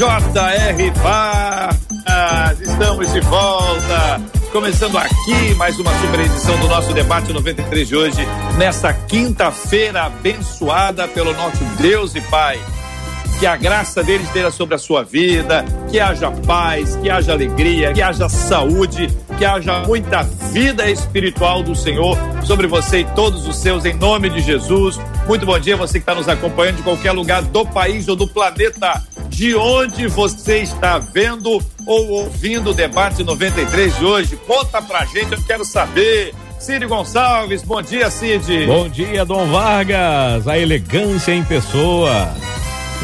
J.R. Vargas. Estamos de volta Começando aqui mais uma super edição do nosso debate 93 de hoje, nesta quinta-feira abençoada pelo nosso Deus e Pai. Que a graça dele esteja sobre a sua vida, que haja paz, que haja alegria, que haja saúde, que haja muita vida espiritual do Senhor sobre você e todos os seus, em nome de Jesus. Muito bom dia, você que está nos acompanhando de qualquer lugar do país ou do planeta de onde você está vendo ou ouvindo o debate 93 de hoje. Conta pra gente, eu quero saber. Cid Gonçalves, bom dia, Cid. Bom dia, Dom Vargas, a elegância em pessoa.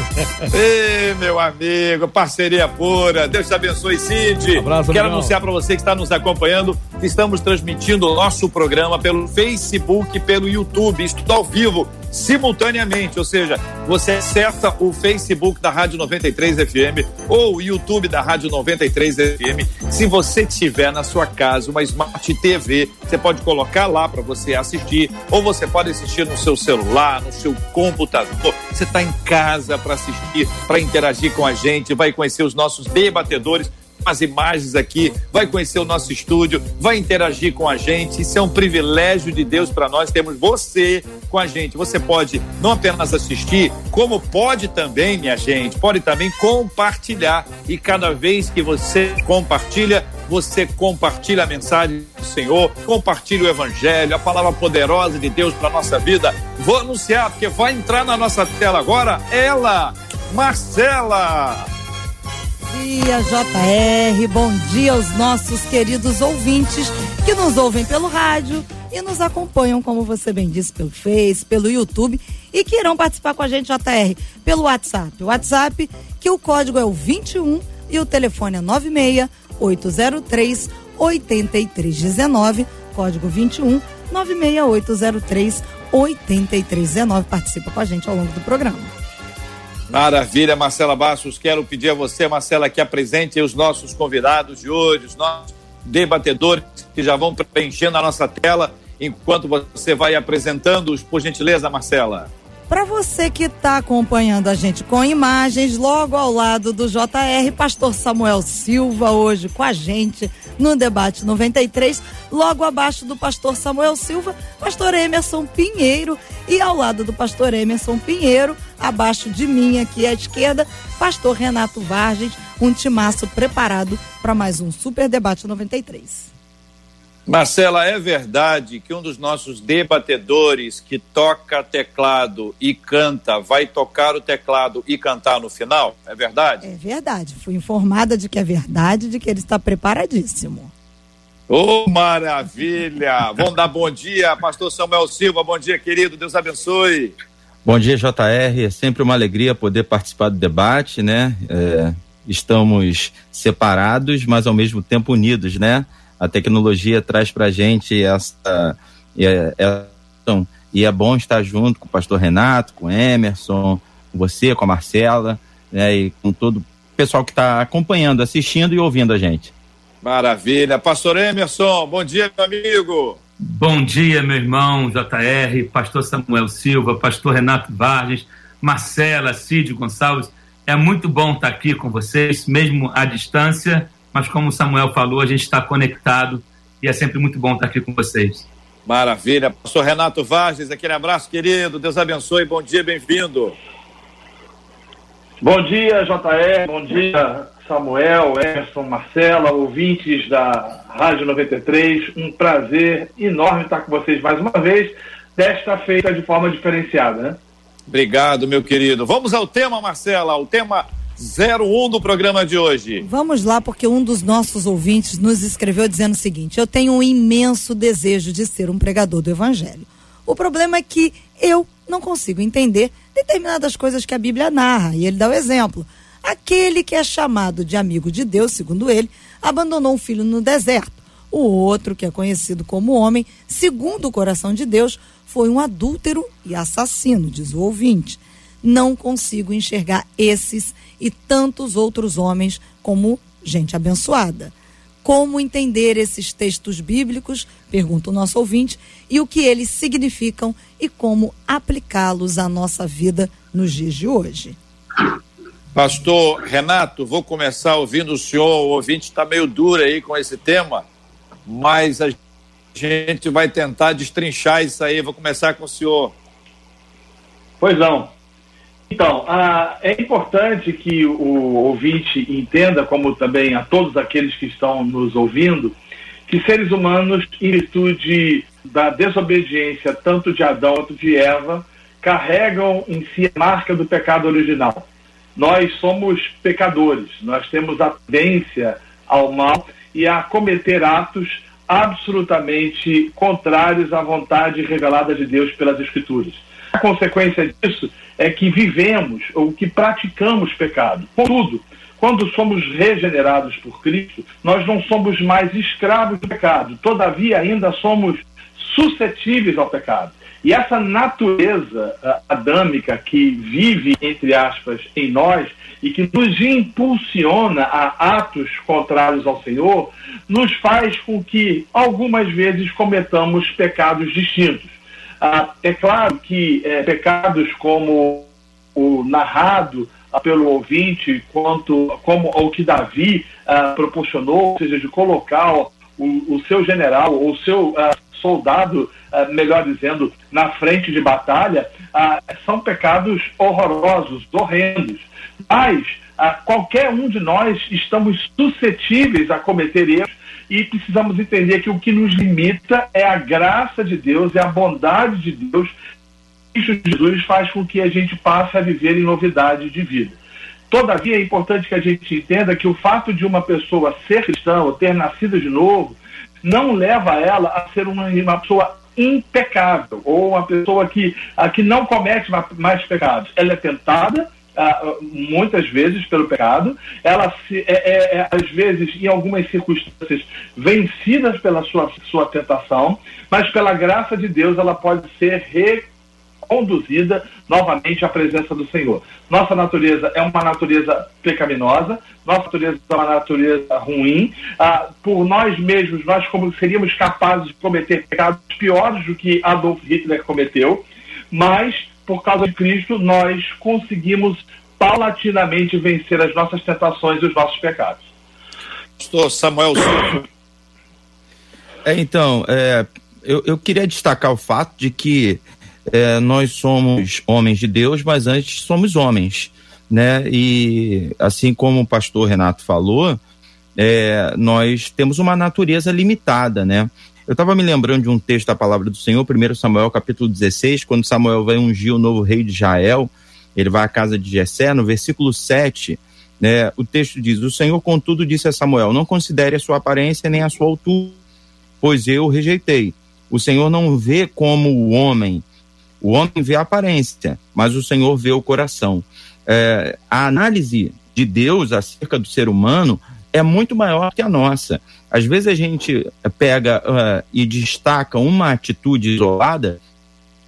Ei, meu amigo, parceria pura. Deus te abençoe, Cid. Um abraço, Quero anunciar para você que está nos acompanhando que estamos transmitindo o nosso programa pelo Facebook e pelo YouTube, isto ao vivo simultaneamente, ou seja, você acessa o Facebook da Rádio 93 FM ou o YouTube da Rádio 93 FM. Se você tiver na sua casa uma Smart TV, você pode colocar lá para você assistir, ou você pode assistir no seu celular, no seu computador. Você está em casa para assistir, para interagir com a gente, vai conhecer os nossos debatedores as imagens aqui, vai conhecer o nosso estúdio, vai interagir com a gente. Isso é um privilégio de Deus para nós. Temos você com a gente. Você pode não apenas assistir, como pode também, minha gente, pode também compartilhar. E cada vez que você compartilha, você compartilha a mensagem do Senhor, compartilha o Evangelho, a palavra poderosa de Deus para nossa vida. Vou anunciar, porque vai entrar na nossa tela agora ela, Marcela dia, JR. Bom dia aos nossos queridos ouvintes que nos ouvem pelo rádio e nos acompanham, como você bem disse, pelo Face, pelo YouTube e que irão participar com a gente, JR, pelo WhatsApp. O WhatsApp, que o código é o 21 e o telefone é 96 803 8319, código 21 96803 8319. Participa com a gente ao longo do programa. Maravilha, Marcela Bastos. Quero pedir a você, Marcela, que apresente os nossos convidados de hoje, os nossos debatedores que já vão preenchendo a nossa tela enquanto você vai apresentando-os, por gentileza, Marcela. Para você que está acompanhando a gente com imagens, logo ao lado do JR, Pastor Samuel Silva, hoje com a gente no debate 93, logo abaixo do Pastor Samuel Silva, Pastor Emerson Pinheiro, e ao lado do Pastor Emerson Pinheiro, abaixo de mim aqui à esquerda, Pastor Renato Vargas, um timaço preparado para mais um Super Debate 93. Marcela, é verdade que um dos nossos debatedores que toca teclado e canta vai tocar o teclado e cantar no final? É verdade? É verdade. Fui informada de que é verdade, de que ele está preparadíssimo. Ô, oh, maravilha! Vamos dar bom dia, pastor Samuel Silva. Bom dia, querido. Deus abençoe. Bom dia, JR. É sempre uma alegria poder participar do debate, né? É, estamos separados, mas ao mesmo tempo unidos, né? A tecnologia traz para a gente essa, essa, e é bom estar junto com o pastor Renato, com o Emerson, com você, com a Marcela, né, e com todo o pessoal que está acompanhando, assistindo e ouvindo a gente. Maravilha. Pastor Emerson, bom dia, meu amigo. Bom dia, meu irmão JR, pastor Samuel Silva, pastor Renato Vargas, Marcela, Cid Gonçalves. É muito bom estar aqui com vocês, mesmo à distância mas como o Samuel falou, a gente está conectado e é sempre muito bom estar aqui com vocês. Maravilha. Pastor Renato Vargas, aquele abraço, querido. Deus abençoe. Bom dia, bem-vindo. Bom dia, JR. Bom dia, Samuel, Emerson, Marcela, ouvintes da Rádio 93. Um prazer enorme estar com vocês mais uma vez, desta feita de forma diferenciada, né? Obrigado, meu querido. Vamos ao tema, Marcela. O tema 01 do programa de hoje. Vamos lá, porque um dos nossos ouvintes nos escreveu dizendo o seguinte: Eu tenho um imenso desejo de ser um pregador do Evangelho. O problema é que eu não consigo entender determinadas coisas que a Bíblia narra. E ele dá o exemplo. Aquele que é chamado de amigo de Deus, segundo ele, abandonou um filho no deserto. O outro, que é conhecido como homem, segundo o coração de Deus, foi um adúltero e assassino, diz o ouvinte. Não consigo enxergar esses e tantos outros homens como gente abençoada. Como entender esses textos bíblicos? Pergunta o nosso ouvinte, e o que eles significam e como aplicá-los à nossa vida nos dias de hoje. Pastor Renato, vou começar ouvindo o senhor. O ouvinte está meio duro aí com esse tema, mas a gente vai tentar destrinchar isso aí. Vou começar com o senhor. Pois não. Então, ah, é importante que o ouvinte entenda, como também a todos aqueles que estão nos ouvindo, que seres humanos, em virtude da desobediência tanto de Adão quanto de Eva, carregam em si a marca do pecado original nós somos pecadores, nós temos a tendência ao mal e a cometer atos absolutamente contrários à vontade revelada de Deus pelas Escrituras. A consequência disso é que vivemos ou que praticamos pecado. Contudo, quando somos regenerados por Cristo, nós não somos mais escravos do pecado, todavia ainda somos suscetíveis ao pecado. E essa natureza uh, adâmica que vive, entre aspas, em nós e que nos impulsiona a atos contrários ao Senhor, nos faz com que algumas vezes cometamos pecados distintos. Uh, é claro que é, pecados como o narrado uh, pelo ouvinte, quanto como o que Davi proporcionou, ou seja, de colocar o, o seu general, ou o seu soldado, uh, melhor dizendo, na frente de batalha, uh, são pecados horrorosos, horrendos. Mas qualquer um de nós estamos suscetíveis a cometer erros e precisamos entender que o que nos limita é a graça de Deus, é a bondade de Deus. Cristo Jesus faz com que a gente passe a viver em novidade de vida. Todavia, é importante que a gente entenda que o fato de uma pessoa ser cristã ou ter nascido de novo não leva ela a ser uma, uma pessoa impecável ou uma pessoa que, a, que não comete mais pecados. Ela é tentada, muitas vezes pelo pecado, ela se, é, é, é, às vezes, em algumas circunstâncias, vencidas pela sua, sua tentação, mas pela graça de Deus ela pode ser re, conduzida novamente à presença do Senhor. Nossa natureza é uma natureza pecaminosa, nossa natureza é uma natureza ruim. Ah, por nós mesmos, nós como seríamos capazes de cometer pecados piores do que Adolf Hitler cometeu, mas por causa de Cristo nós conseguimos paulatinamente vencer as nossas tentações e os nossos pecados. Pastor Samuel Silva. É, então, é, eu, eu queria destacar o fato de que é, nós somos homens de Deus, mas antes somos homens, né? E assim como o pastor Renato falou, é, nós temos uma natureza limitada, né? Eu estava me lembrando de um texto da palavra do Senhor, 1 Samuel capítulo 16, quando Samuel vai ungir o novo rei de Israel, ele vai à casa de Jessé, no versículo 7, né, o texto diz, o Senhor contudo disse a Samuel, não considere a sua aparência nem a sua altura, pois eu o rejeitei. O Senhor não vê como o homem, o homem vê a aparência, mas o Senhor vê o coração. É, a análise de Deus acerca do ser humano é muito maior que a nossa. Às vezes a gente pega uh, e destaca uma atitude isolada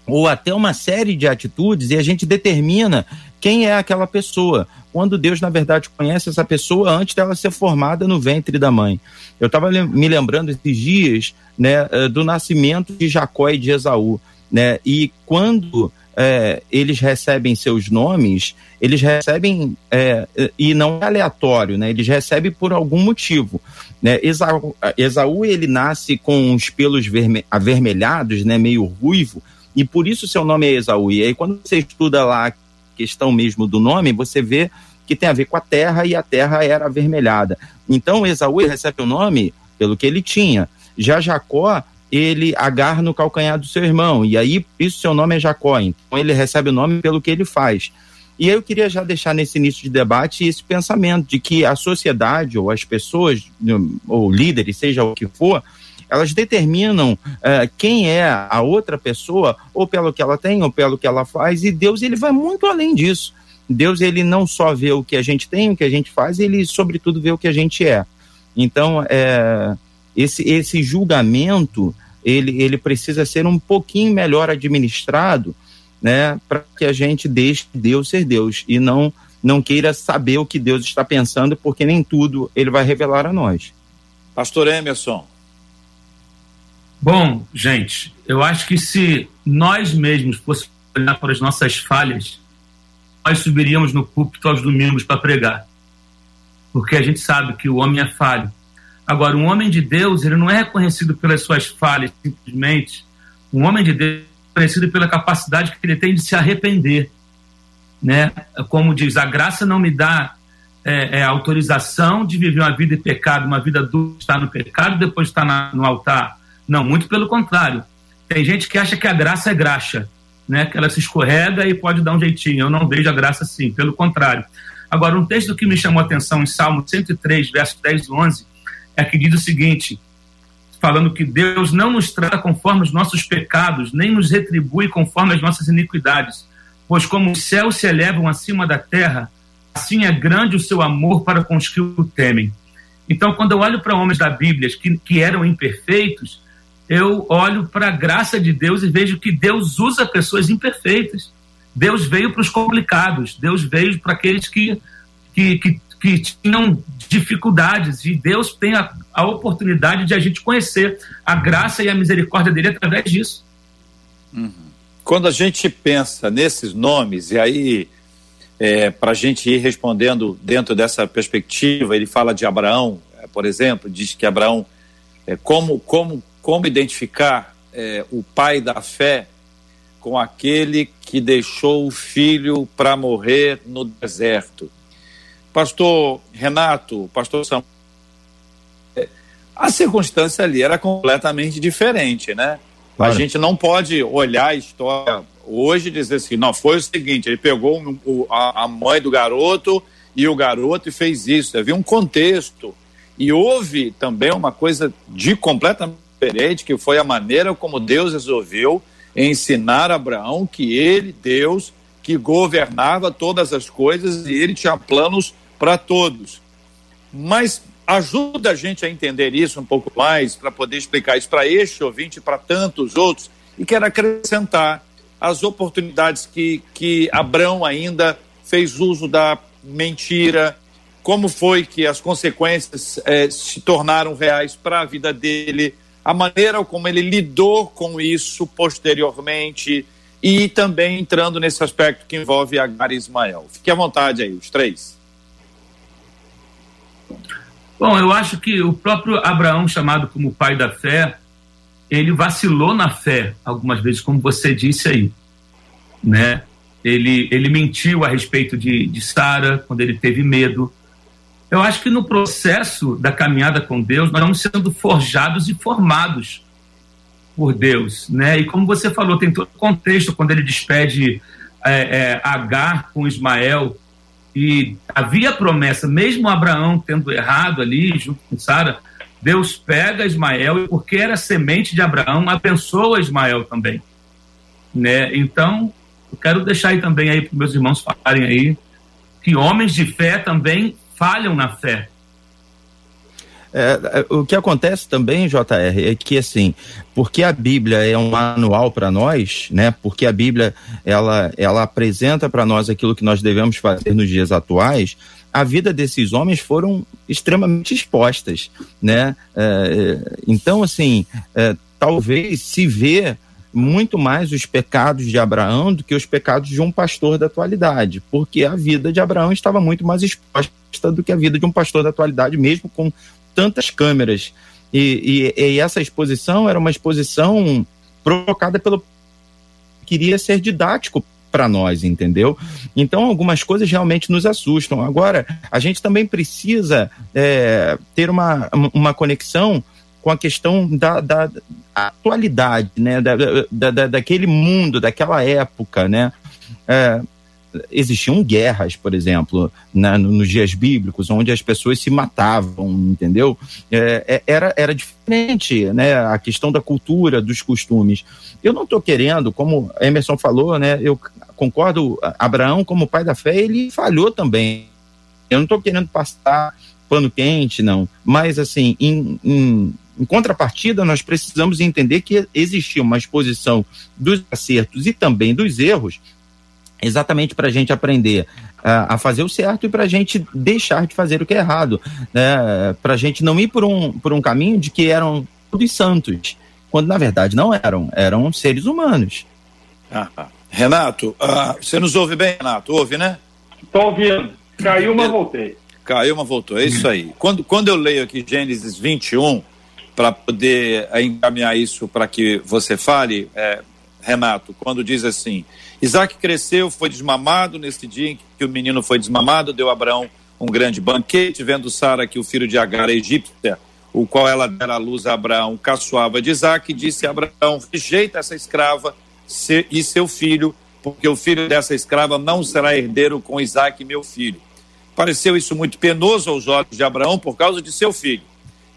ou até uma série de atitudes e a gente determina quem é aquela pessoa, quando Deus, na verdade, conhece essa pessoa antes dela ser formada no ventre da mãe. Eu estava me lembrando esses dias né, eh, do nascimento de Jacó e de Esaú né? E quando é, eles recebem seus nomes, eles recebem é, e não é aleatório, né? Eles recebem por algum motivo, né? Esaú, Esaú ele nasce com os pelos verme, avermelhados, né? Meio ruivo e por isso seu nome é Esaú. E aí quando você estuda lá a questão mesmo do nome, você vê que tem a ver com a terra e a terra era avermelhada. Então Esaú recebe o nome pelo que ele tinha. Já Jacó ele agarra no calcanhar do seu irmão, e aí isso seu nome é Jacó, então ele recebe o nome pelo que ele faz. E aí eu queria já deixar nesse início de debate esse pensamento de que a sociedade ou as pessoas, ou líderes, seja o que for, elas determinam uh, quem é a outra pessoa, ou pelo que ela tem, ou pelo que ela faz, e Deus ele vai muito além disso. Deus ele não só vê o que a gente tem, o que a gente faz, ele sobretudo vê o que a gente é. Então, é, esse, esse julgamento ele, ele precisa ser um pouquinho melhor administrado, né, para que a gente deixe Deus ser Deus e não não queira saber o que Deus está pensando, porque nem tudo ele vai revelar a nós. Pastor Emerson. Bom, gente, eu acho que se nós mesmos fôssemos olhar para as nossas falhas, nós subiríamos no púlpito aos domingos para pregar. Porque a gente sabe que o homem é falho. Agora, um homem de Deus, ele não é reconhecido pelas suas falhas, simplesmente. Um homem de Deus é reconhecido pela capacidade que ele tem de se arrepender. Né? Como diz, a graça não me dá é, é, autorização de viver uma vida de pecado, uma vida dura, estar no pecado depois estar na, no altar. Não, muito pelo contrário. Tem gente que acha que a graça é graxa, né? que ela se escorrega e pode dar um jeitinho. Eu não vejo a graça assim, pelo contrário. Agora, um texto que me chamou a atenção em Salmo 103, versos 10 e 11, é que diz o seguinte, falando que Deus não nos trata conforme os nossos pecados, nem nos retribui conforme as nossas iniquidades. Pois como os céus se elevam acima da terra, assim é grande o seu amor para com os que o temem. Então, quando eu olho para homens da Bíblia que, que eram imperfeitos, eu olho para a graça de Deus e vejo que Deus usa pessoas imperfeitas. Deus veio para os complicados, Deus veio para aqueles que, que, que que tinham dificuldades e Deus tem a, a oportunidade de a gente conhecer a graça e a misericórdia dele através disso. Uhum. Quando a gente pensa nesses nomes, e aí, é, para a gente ir respondendo dentro dessa perspectiva, ele fala de Abraão, é, por exemplo, diz que Abraão, é, como, como, como identificar é, o pai da fé com aquele que deixou o filho para morrer no deserto? Pastor Renato, pastor Samuel, a circunstância ali era completamente diferente, né? Claro. A gente não pode olhar a história hoje e dizer assim, não, foi o seguinte, ele pegou o, a, a, mãe do garoto e o garoto e fez isso. Havia um contexto. E houve também uma coisa de completamente diferente, que foi a maneira como Deus resolveu ensinar a Abraão que ele, Deus, que governava todas as coisas e ele tinha planos para todos. Mas ajuda a gente a entender isso um pouco mais, para poder explicar isso para este ouvinte e para tantos outros, e quero acrescentar as oportunidades que, que Abraão ainda fez uso da mentira, como foi que as consequências eh, se tornaram reais para a vida dele, a maneira como ele lidou com isso posteriormente e também entrando nesse aspecto que envolve Agar e Ismael. Fique à vontade aí, os três. Bom, eu acho que o próprio Abraão, chamado como pai da fé, ele vacilou na fé algumas vezes, como você disse aí, né? Ele, ele mentiu a respeito de, de Sara quando ele teve medo. Eu acho que no processo da caminhada com Deus, nós vamos sendo forjados e formados por Deus, né? E como você falou, tem todo o contexto quando ele despede é, é, Agar com Ismael, e havia promessa, mesmo Abraão tendo errado ali, junto com Sara, Deus pega Ismael e, porque era semente de Abraão, abençoa Ismael também. Né? Então, eu quero deixar aí também aí para meus irmãos falarem aí que homens de fé também falham na fé. É, é, o que acontece também, JR, é que assim, porque a Bíblia é um manual para nós, né? Porque a Bíblia ela, ela apresenta para nós aquilo que nós devemos fazer nos dias atuais. A vida desses homens foram extremamente expostas, né? É, é então, assim, é, talvez se vê muito mais os pecados de Abraão do que os pecados de um pastor da atualidade, porque a vida de Abraão estava muito mais exposta do que a vida de um pastor da atualidade, mesmo com tantas câmeras. E, e, e essa exposição era uma exposição provocada pelo. queria ser didático para nós, entendeu? Então, algumas coisas realmente nos assustam. Agora, a gente também precisa é, ter uma, uma conexão com a questão da, da atualidade, né? Da, da, da, daquele mundo, daquela época, né? É, existiam guerras, por exemplo, na, nos dias bíblicos, onde as pessoas se matavam, entendeu? É, é, era, era diferente, né? A questão da cultura, dos costumes. Eu não estou querendo, como Emerson falou, né? Eu concordo, Abraão, como pai da fé, ele falhou também. Eu não estou querendo passar pano quente, não. Mas, assim, em, em, em, contrapartida, nós precisamos entender que existia uma exposição dos acertos e também dos erros, exatamente para a gente aprender a, a, fazer o certo e para a gente deixar de fazer o que é errado. Né? Para a gente não ir por um, por um caminho de que eram todos santos, quando na verdade não eram, eram seres humanos. Ah, ah. Renato, ah, você nos ouve bem, Renato? Ouve, né? Estou ouvindo. Caiu, mas voltei. Caiu, mas voltou. É isso aí. Quando, quando eu leio aqui Gênesis 21, para poder encaminhar isso para que você fale, é, Renato, quando diz assim: Isaac cresceu, foi desmamado nesse dia em que o menino foi desmamado, deu a Abraão um grande banquete, vendo Sara que o filho de Agar, a egípcia, o qual ela dera à luz a Abraão, caçoava de Isaac, e disse a Abraão: rejeita essa escrava e seu filho, porque o filho dessa escrava não será herdeiro com Isaac, meu filho. Pareceu isso muito penoso aos olhos de Abraão por causa de seu filho.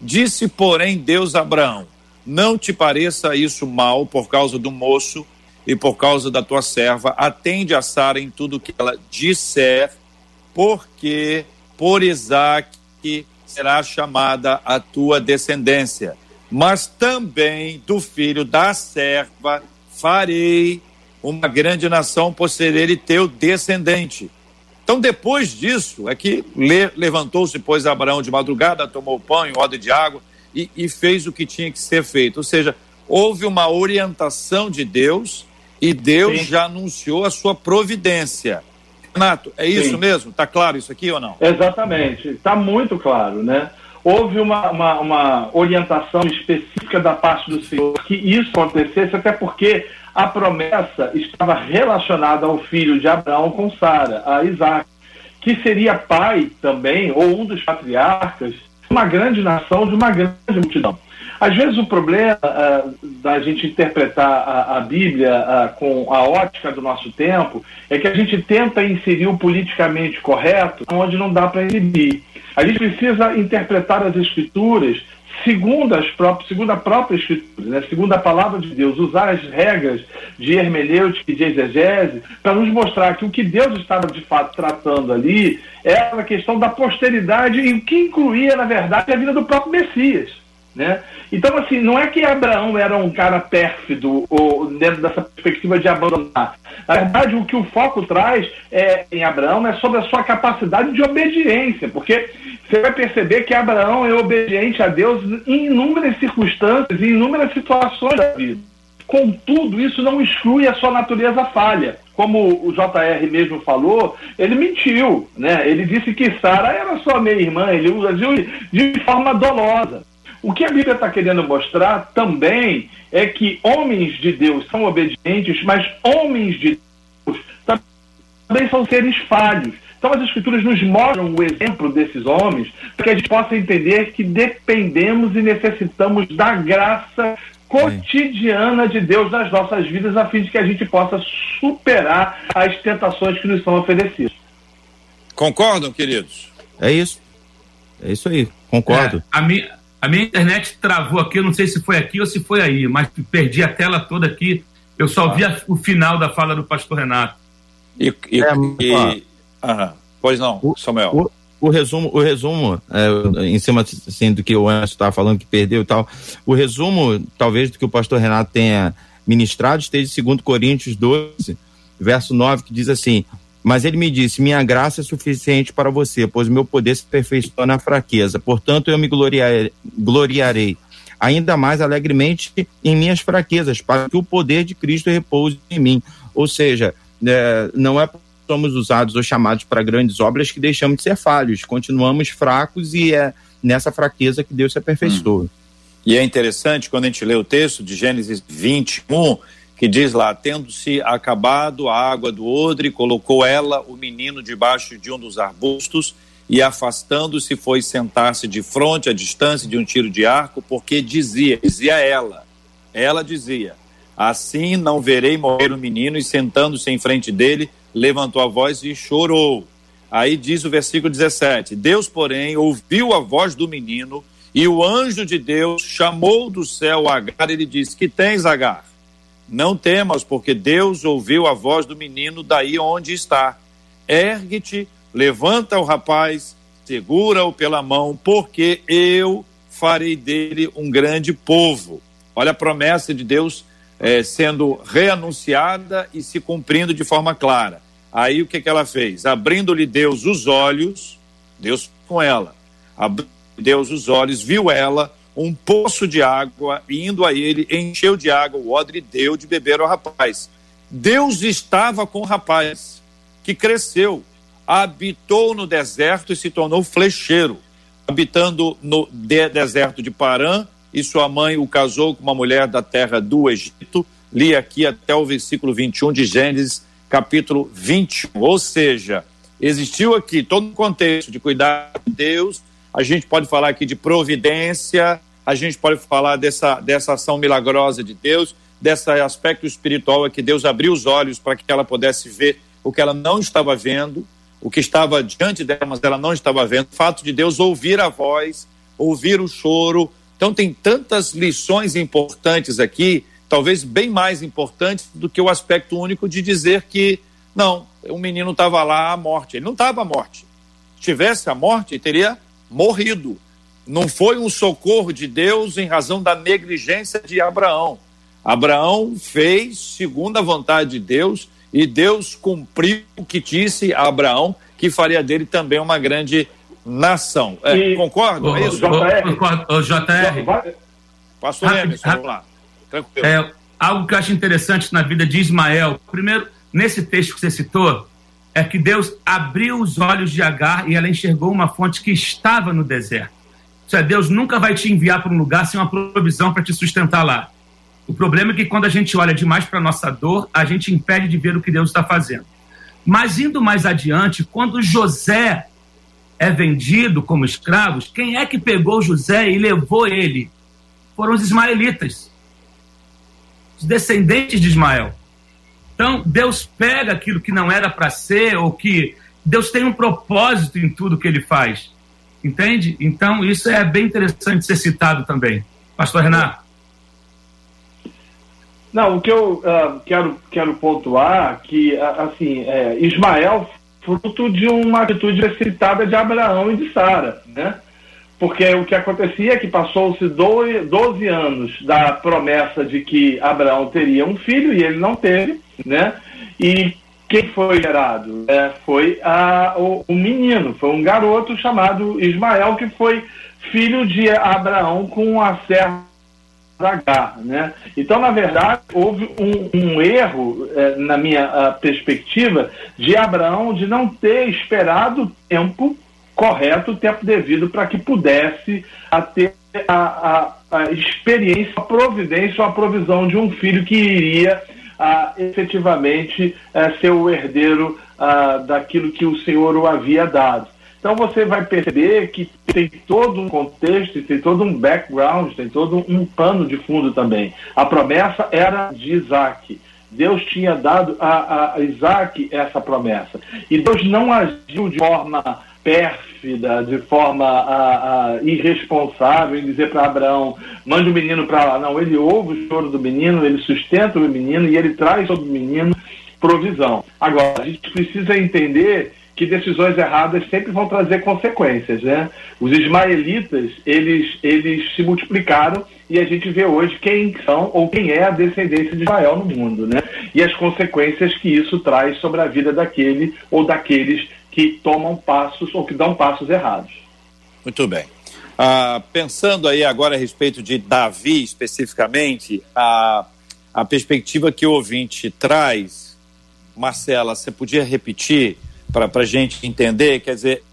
Disse, porém, Deus a Abraão: Não te pareça isso mal por causa do moço e por causa da tua serva. Atende a Sara em tudo que ela disser, porque por Isaac será chamada a tua descendência. Mas também do filho da serva farei uma grande nação por ser ele teu descendente. Então, depois disso, é que levantou-se, pois, Abraão de madrugada, tomou pão e roda de água e, e fez o que tinha que ser feito. Ou seja, houve uma orientação de Deus e Deus Sim. já anunciou a sua providência. Renato, é isso Sim. mesmo? Está claro isso aqui ou não? Exatamente, está muito claro, né? Houve uma, uma, uma, orientação específica da parte do Senhor que isso acontecesse, até porque a promessa estava relacionada ao filho de Abraão com Sara, a Isaac, que seria pai também, ou um dos patriarcas, uma grande nação, de uma grande multidão. Às vezes o problema uh, da gente interpretar a, a Bíblia uh, com a ótica do nosso tempo é que a gente tenta inserir o politicamente correto onde não dá para inserir. A gente precisa interpretar as escrituras segundo, as próprias, segundo a própria Escritura, né? segundo a palavra de Deus, usar as regras de hermenêutica e de exegese para nos mostrar que o que Deus estava de fato tratando ali era a questão da posteridade e o que incluía, na verdade, a vida do próprio Messias. Né? Então, assim, não é que Abraão era um cara pérfido ou dentro dessa perspectiva de abandonar. Na verdade, o que o foco traz é, em Abraão é sobre a sua capacidade de obediência, porque você vai perceber que Abraão é obediente a Deus em inúmeras circunstâncias, em inúmeras situações da vida. Contudo, isso não exclui a sua natureza falha. Como o JR mesmo falou, ele mentiu, né? Ele disse que Sara era sua meia-irmã, ele usou de forma dolosa. O que a Bíblia está querendo mostrar também é que homens de Deus são obedientes, mas homens de Deus também são seres falhos. Então as escrituras nos mostram o exemplo desses homens para que a gente possa entender que dependemos e necessitamos da graça cotidiana de Deus nas nossas vidas a fim de que a gente possa superar as tentações que nos são oferecidas. Concordam, queridos? É isso. É isso aí, concordo. É, a, minha, a minha internet travou aqui, eu não sei se foi aqui ou se foi aí, mas perdi a tela toda aqui. Eu só vi a, o final da fala do pastor Renato. E, e, é, e Aham. Pois não, o, Samuel. O, o resumo, o resumo é, em cima assim, do que o Anderson estava falando que perdeu e tal, o resumo, talvez, do que o pastor Renato tenha ministrado, esteja em 2 Coríntios 12, verso 9, que diz assim: Mas ele me disse: Minha graça é suficiente para você, pois meu poder se aperfeiçoa na fraqueza. Portanto, eu me gloriarei, gloriarei ainda mais alegremente em minhas fraquezas, para que o poder de Cristo repouse em mim. Ou seja, é, não é somos usados ou chamados para grandes obras que deixamos de ser falhos, continuamos fracos e é nessa fraqueza que Deus se aperfeiçoa. Hum. E é interessante quando a gente lê o texto de Gênesis 21, que diz lá: Tendo-se acabado a água do odre, colocou ela, o menino, debaixo de um dos arbustos, e afastando-se, foi sentar-se de frente, à distância de um tiro de arco, porque dizia, dizia ela, ela dizia: Assim não verei morrer o menino, e sentando-se em frente dele, levantou a voz e chorou. Aí diz o versículo 17: Deus, porém, ouviu a voz do menino e o anjo de Deus chamou do céu Agar e lhe disse: Que tens, Agar? Não temas, porque Deus ouviu a voz do menino daí onde está. Ergue-te, levanta o rapaz, segura-o pela mão, porque eu farei dele um grande povo. Olha a promessa de Deus é, sendo reanunciada e se cumprindo de forma clara. Aí o que, que ela fez? Abrindo-lhe Deus os olhos, Deus com ela, abriu Deus os olhos, viu ela um poço de água, indo a ele, encheu de água o odre e deu de beber ao rapaz. Deus estava com o rapaz, que cresceu, habitou no deserto e se tornou flecheiro, habitando no de deserto de Parã, e sua mãe o casou com uma mulher da terra do Egito. Li aqui até o versículo 21 de Gênesis, capítulo 21. Ou seja, existiu aqui todo um contexto de cuidar de Deus, a gente pode falar aqui de providência, a gente pode falar dessa, dessa ação milagrosa de Deus, desse aspecto espiritual é que Deus abriu os olhos para que ela pudesse ver o que ela não estava vendo, o que estava diante dela, mas ela não estava vendo. O fato de Deus ouvir a voz, ouvir o choro. Então, tem tantas lições importantes aqui, talvez bem mais importantes do que o aspecto único de dizer que, não, o menino estava lá à morte. Ele não estava à morte. Se tivesse a morte, teria morrido. Não foi um socorro de Deus em razão da negligência de Abraão. Abraão fez segundo a vontade de Deus e Deus cumpriu o que disse a Abraão que faria dele também uma grande nação. É, e, concordo? é isso? O, JR. Pastor Emerson, vamos lá. Tranquilo. É, algo que eu acho interessante na vida de Ismael. Primeiro, nesse texto que você citou, é que Deus abriu os olhos de Agar e ela enxergou uma fonte que estava no deserto. Isso é, Deus nunca vai te enviar para um lugar sem uma provisão para te sustentar lá. O problema é que quando a gente olha demais para a nossa dor, a gente impede de ver o que Deus está fazendo. Mas indo mais adiante, quando José é vendido como escravos, quem é que pegou José e levou ele? Foram os ismaelitas, os descendentes de Ismael. Então, Deus pega aquilo que não era para ser, ou que Deus tem um propósito em tudo que ele faz. Entende? Então, isso é bem interessante ser citado também. Pastor Renato. Não, o que eu uh, quero, quero pontuar que, uh, assim, é, Ismael, fruto de uma atitude precipitada de Abraão e de Sara, né? Porque o que acontecia é que passou-se 12 anos da promessa de que Abraão teria um filho e ele não teve, né? E quem foi gerado? É, foi a, o, o, menino, foi um garoto chamado Ismael, que foi filho de Abraão com a serva Agar, né? Então, na verdade, houve um, um erro, é, na minha perspectiva, de Abraão de não ter esperado tempo correto, o tempo devido para que pudesse a ter a, a, a experiência, a providência, a provisão de um filho que iria a, efetivamente a, ser o herdeiro daquilo que o Senhor o havia dado. Então você vai perceber que tem todo um contexto, tem todo um background, tem todo um pano de fundo também. A promessa era de Isaac. Deus tinha dado a, a Isaac essa promessa. E Deus não agiu de forma pérfida, de forma a, a, irresponsável em dizer para Abraão, mande o menino para lá. Não, ele ouve o choro do menino, ele sustenta o menino e ele traz sobre o menino provisão. Agora, a gente precisa entender que decisões erradas sempre vão trazer consequências, né? Os ismaelitas, eles, eles se multiplicaram e a gente vê hoje quem são ou quem é a descendência de Israel no mundo, né? E as consequências que isso traz sobre a vida daquele ou daqueles que tomam passos ou que dão passos errados. Muito bem. Ah, pensando aí agora a respeito de Davi especificamente, a, a perspectiva que o ouvinte traz, Marcela, você podia repetir para a gente entender? Quer dizer,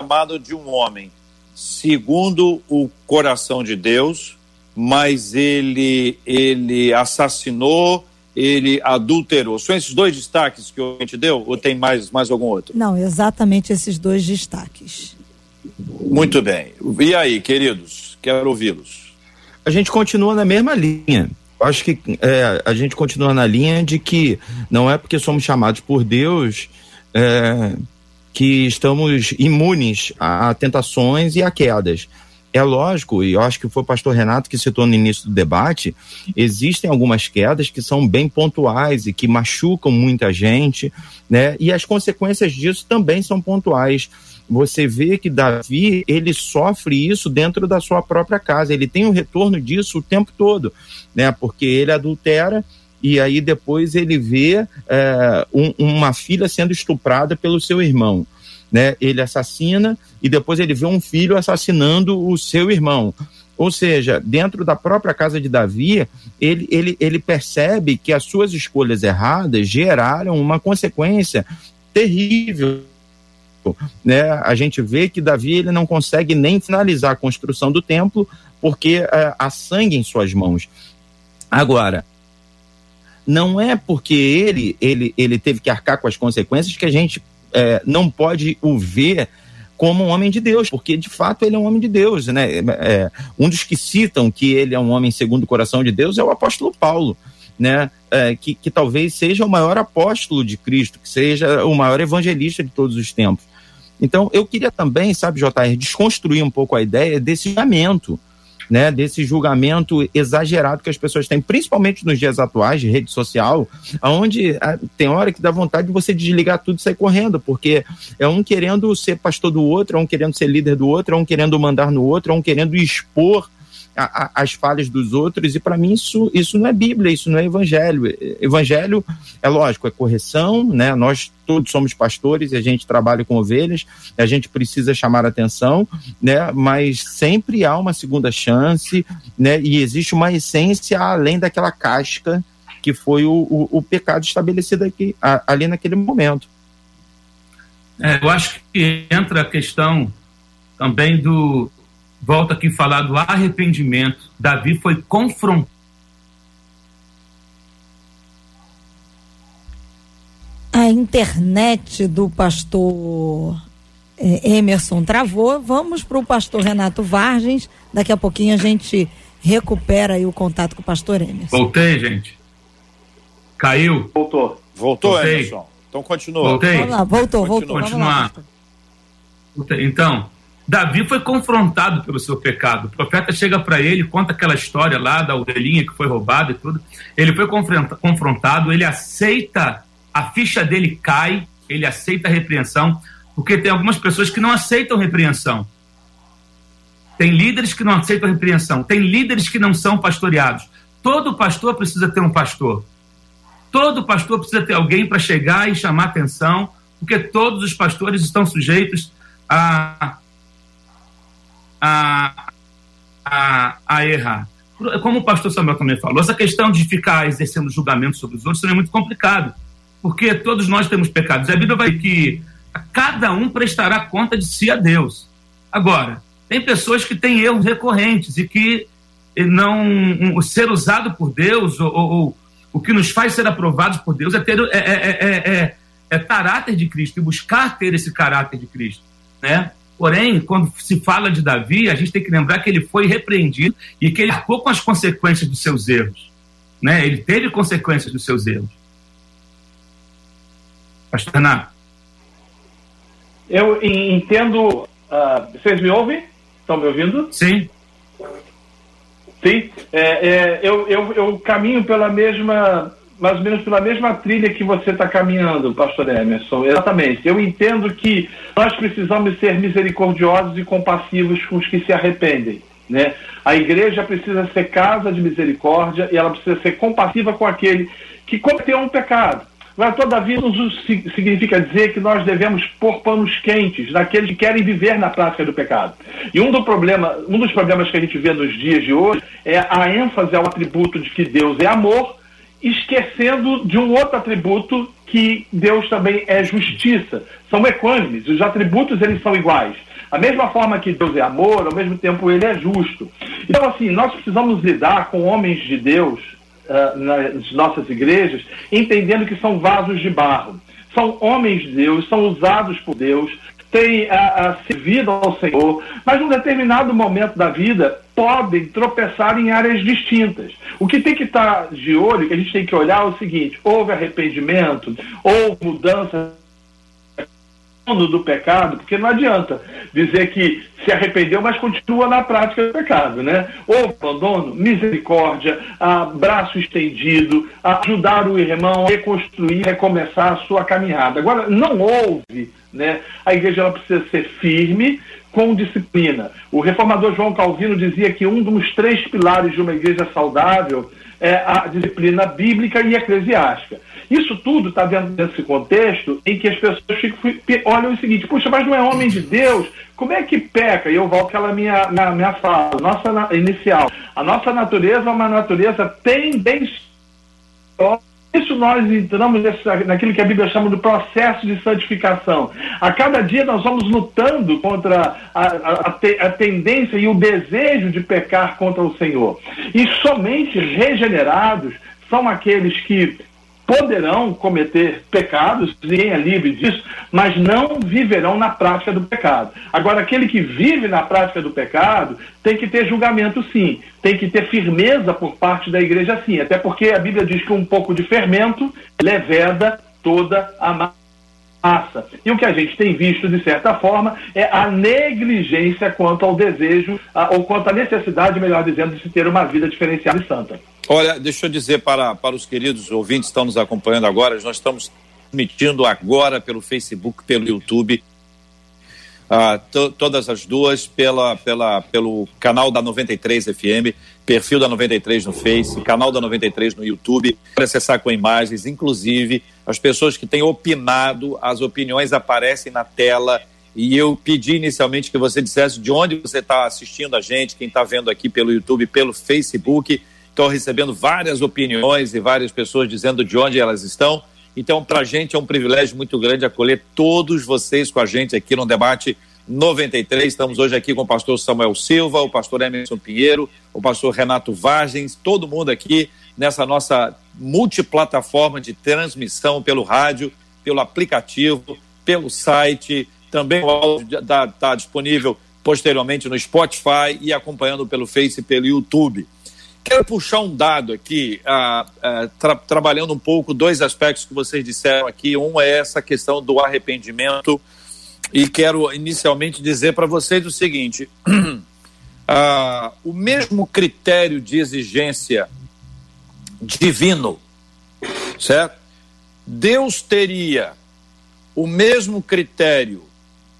chamado de um homem segundo o coração de Deus, mas ele, ele assassinou ele adulterou. São esses dois destaques que o gente deu ou tem mais, mais algum outro? Não, exatamente esses dois destaques. Muito bem. E aí, queridos? Quero ouvi-los. A gente continua na mesma linha. acho que é, a gente continua na linha de que não é porque somos chamados por Deus é, que estamos imunes a, a tentações e a quedas. É lógico, e eu acho que foi o pastor Renato que citou no início do debate, existem algumas quedas que são bem pontuais e que machucam muita gente, né? E as consequências disso também são pontuais. Você vê que Davi, ele sofre isso dentro da sua própria casa, ele tem o um retorno disso o tempo todo, né? Porque ele adultera e aí depois ele vê é, um, uma filha sendo estuprada pelo seu irmão né? Ele assassina e depois ele vê um filho assassinando o seu irmão. Ou seja, dentro da própria casa de Davi, ele, ele, ele percebe que as suas escolhas erradas geraram uma consequência terrível. Né? A gente vê que Davi ele não consegue nem finalizar a construção do templo porque uh, há sangue em suas mãos. Agora, não é porque ele, ele, ele teve que arcar com as consequências que a gente é, não pode o ver como um homem de Deus, porque de fato ele é um homem de Deus, né? É, um dos que citam que ele é um homem segundo o coração de Deus é o apóstolo Paulo, né? É, que, que talvez seja o maior apóstolo de Cristo, que seja o maior evangelista de todos os tempos. Então, eu queria também, sabe, JR, desconstruir um pouco a ideia desse julgamento, né, desse julgamento exagerado que as pessoas têm, principalmente nos dias atuais de rede social, onde ah, tem hora que dá vontade de você desligar tudo e sair correndo, porque é um querendo ser pastor do outro, é um querendo ser líder do outro, é um querendo mandar no outro, é um querendo expor a, a, as falhas dos outros, e para mim isso, isso não é Bíblia, isso não é Evangelho. Evangelho, é lógico, é correção, né? Nós todos somos pastores e a gente trabalha com ovelhas, a gente precisa chamar atenção, né? Mas sempre há uma segunda chance, né? E existe uma essência além daquela casca que foi o, o, o pecado estabelecido aqui, a, ali naquele momento. É, eu acho que entra a questão também do, volta aqui a falar do arrependimento. Davi foi confrontado. A internet do pastor é, Emerson travou. Vamos para o pastor Renato Vargens. Daqui a pouquinho a gente recupera aí o contato com o pastor Emerson. Voltei, gente. Caiu. Voltou. Voltou, Voltei. Emerson. Então continua. Voltei. Vamos lá, voltou, voltou. Continuar. Lá, então, Davi foi confrontado pelo seu pecado. O profeta chega para ele, conta aquela história lá da ovelhinha que foi roubada e tudo. Ele foi confrontado, ele aceita, a ficha dele cai, ele aceita a repreensão, porque tem algumas pessoas que não aceitam repreensão. Tem líderes que não aceitam repreensão, tem líderes que não são pastoreados. Todo pastor precisa ter um pastor. Todo pastor precisa ter alguém para chegar e chamar atenção, porque todos os pastores estão sujeitos a a, a, a errar. Como o pastor Samuel também falou, essa questão de ficar exercendo julgamento sobre os outros é muito complicado, porque todos nós temos pecados. A Bíblia vai que cada um prestará conta de si a Deus. Agora, tem pessoas que têm erros recorrentes e que não um, ser usado por Deus ou, ou, ou, o que nos faz ser aprovados por Deus é ter é, é, é, é, caráter de Cristo e buscar ter esse caráter de Cristo, né? Porém, quando se fala de Davi, a gente tem que lembrar que ele foi repreendido e que ele arcou com as consequências dos seus erros. Né? Ele teve consequências dos seus erros. Pastor Renato. Eu entendo. Uh, vocês me ouvem? Estão me ouvindo? Sim. Sim. É, é, eu, eu, eu caminho pela mesma mais ou menos pela mesma trilha que você está caminhando, pastor Emerson. Exatamente. Eu entendo que nós precisamos ser misericordiosos e compassivos com os que se arrependem. Né? A igreja precisa ser casa de misericórdia e ela precisa ser compassiva com aquele que cometeu um pecado. Mas, todavia, não significa dizer que nós devemos pôr panos quentes naqueles que querem viver na prática do pecado. E um, do problema, um dos problemas que a gente vê nos dias de hoje é a ênfase ao atributo de que Deus é amor esquecendo de um outro atributo que Deus também é justiça. São equânimes, os atributos eles são iguais. A mesma forma que Deus é amor, ao mesmo tempo ele é justo. Então, assim, nós precisamos lidar com homens de Deus uh, nas nossas igrejas, entendendo que são vasos de barro. São homens de Deus, são usados por Deus, têm uh, uh, servido ao Senhor, mas num determinado momento da vida, podem tropeçar em áreas distintas. O que tem que estar de olho, que a gente tem que olhar é o seguinte: houve arrependimento, houve mudança do pecado, porque não adianta dizer que se arrependeu, mas continua na prática do pecado, né? Ou abandono, misericórdia, braço estendido, ajudar o irmão a reconstruir, recomeçar a sua caminhada. Agora, não houve, né? A igreja ela precisa ser firme, com disciplina. O reformador João Calvino dizia que um dos três pilares de uma igreja saudável é a disciplina bíblica e eclesiástica. Isso tudo está dentro desse contexto em que as pessoas ficam, olham o seguinte: puxa, mas não é homem de Deus? Como é que peca? E eu volto àquela minha, minha, minha fala, nossa inicial. A nossa natureza é uma natureza tendenciosa isso nós entramos naquilo que a Bíblia chama do processo de santificação. A cada dia nós vamos lutando contra a, a, a tendência e o desejo de pecar contra o Senhor. E somente regenerados são aqueles que poderão cometer pecados, ninguém é livre disso, mas não viverão na prática do pecado. Agora, aquele que vive na prática do pecado tem que ter julgamento sim, tem que ter firmeza por parte da igreja sim, até porque a Bíblia diz que um pouco de fermento leveda toda a massa. E o que a gente tem visto, de certa forma, é a negligência quanto ao desejo, ou quanto à necessidade, melhor dizendo, de se ter uma vida diferenciada e santa. Olha, deixa eu dizer para, para os queridos ouvintes que estão nos acompanhando agora, nós estamos transmitindo agora pelo Facebook, pelo YouTube, ah, todas as duas pela, pela, pelo canal da 93 FM, perfil da 93 no Face, canal da 93 no YouTube, para acessar com imagens, inclusive as pessoas que têm opinado, as opiniões aparecem na tela. E eu pedi inicialmente que você dissesse de onde você está assistindo a gente, quem está vendo aqui pelo YouTube, pelo Facebook Estou recebendo várias opiniões e várias pessoas dizendo de onde elas estão. Então, para a gente é um privilégio muito grande acolher todos vocês com a gente aqui no debate 93. Estamos hoje aqui com o pastor Samuel Silva, o pastor Emerson Pinheiro, o pastor Renato Vargens, todo mundo aqui nessa nossa multiplataforma de transmissão pelo rádio, pelo aplicativo, pelo site. Também o áudio está tá disponível posteriormente no Spotify e acompanhando pelo Face e pelo YouTube. Quero puxar um dado aqui, ah, ah, tra trabalhando um pouco dois aspectos que vocês disseram aqui. Um é essa questão do arrependimento, e quero inicialmente dizer para vocês o seguinte: ah, o mesmo critério de exigência divino, certo? Deus teria o mesmo critério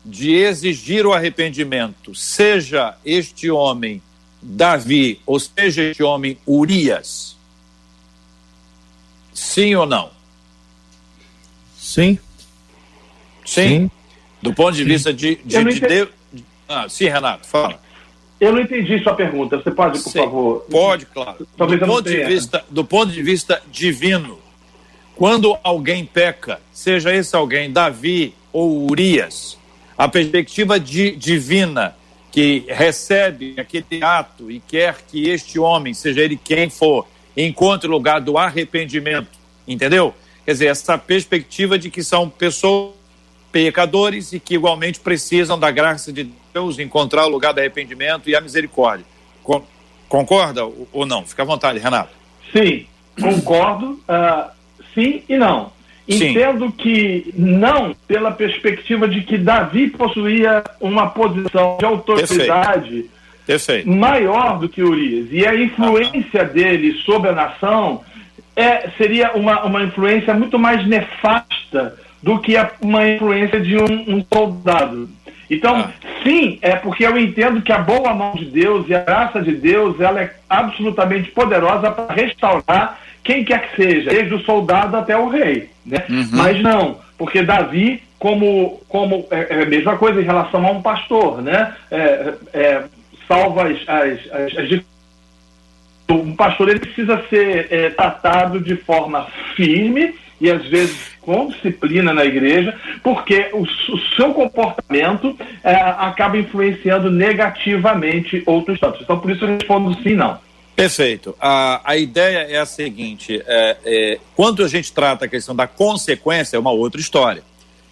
de exigir o arrependimento, seja este homem Davi, ou seja, este homem Urias? Sim ou não? Sim. Sim? sim. Do ponto de sim. vista de, de, de Deus. Ah, sim, Renato, fala. Eu não entendi sua pergunta. Você pode, por sim, favor? Pode, claro. Talvez do ponto, de vista, do ponto de vista divino, quando alguém peca, seja esse alguém Davi ou Urias, a perspectiva de, divina que recebe aquele ato e quer que este homem, seja ele quem for, encontre o lugar do arrependimento, entendeu? Quer dizer, essa perspectiva de que são pessoas pecadores e que igualmente precisam da graça de Deus encontrar o lugar do arrependimento e a misericórdia. concorda ou não? Fica à vontade, Renato. Sim, concordo. Uh, sim e não. Entendo Sim. que não pela perspectiva de que Davi possuía uma posição de autoridade Perfeito. Perfeito. maior do que Urias. E a influência ah. dele sobre a nação é, seria uma, uma influência muito mais nefasta do que a, uma influência de um, um soldado. Então, ah. sim, é porque eu entendo que a boa mão de Deus e a graça de Deus ela é absolutamente poderosa para restaurar quem quer que seja, desde o soldado até o rei. Né? Uhum. Mas não, porque Davi, como, como é, é, a mesma coisa em relação a um pastor, né? É, é, salva as, as, as, as um pastor ele precisa ser é, tratado de forma firme e às vezes com disciplina na igreja, porque o, o seu comportamento é, acaba influenciando negativamente outros tantos. Então, por isso eu respondo sim, não. Perfeito. A, a ideia é a seguinte: é, é, quando a gente trata a questão da consequência, é uma outra história.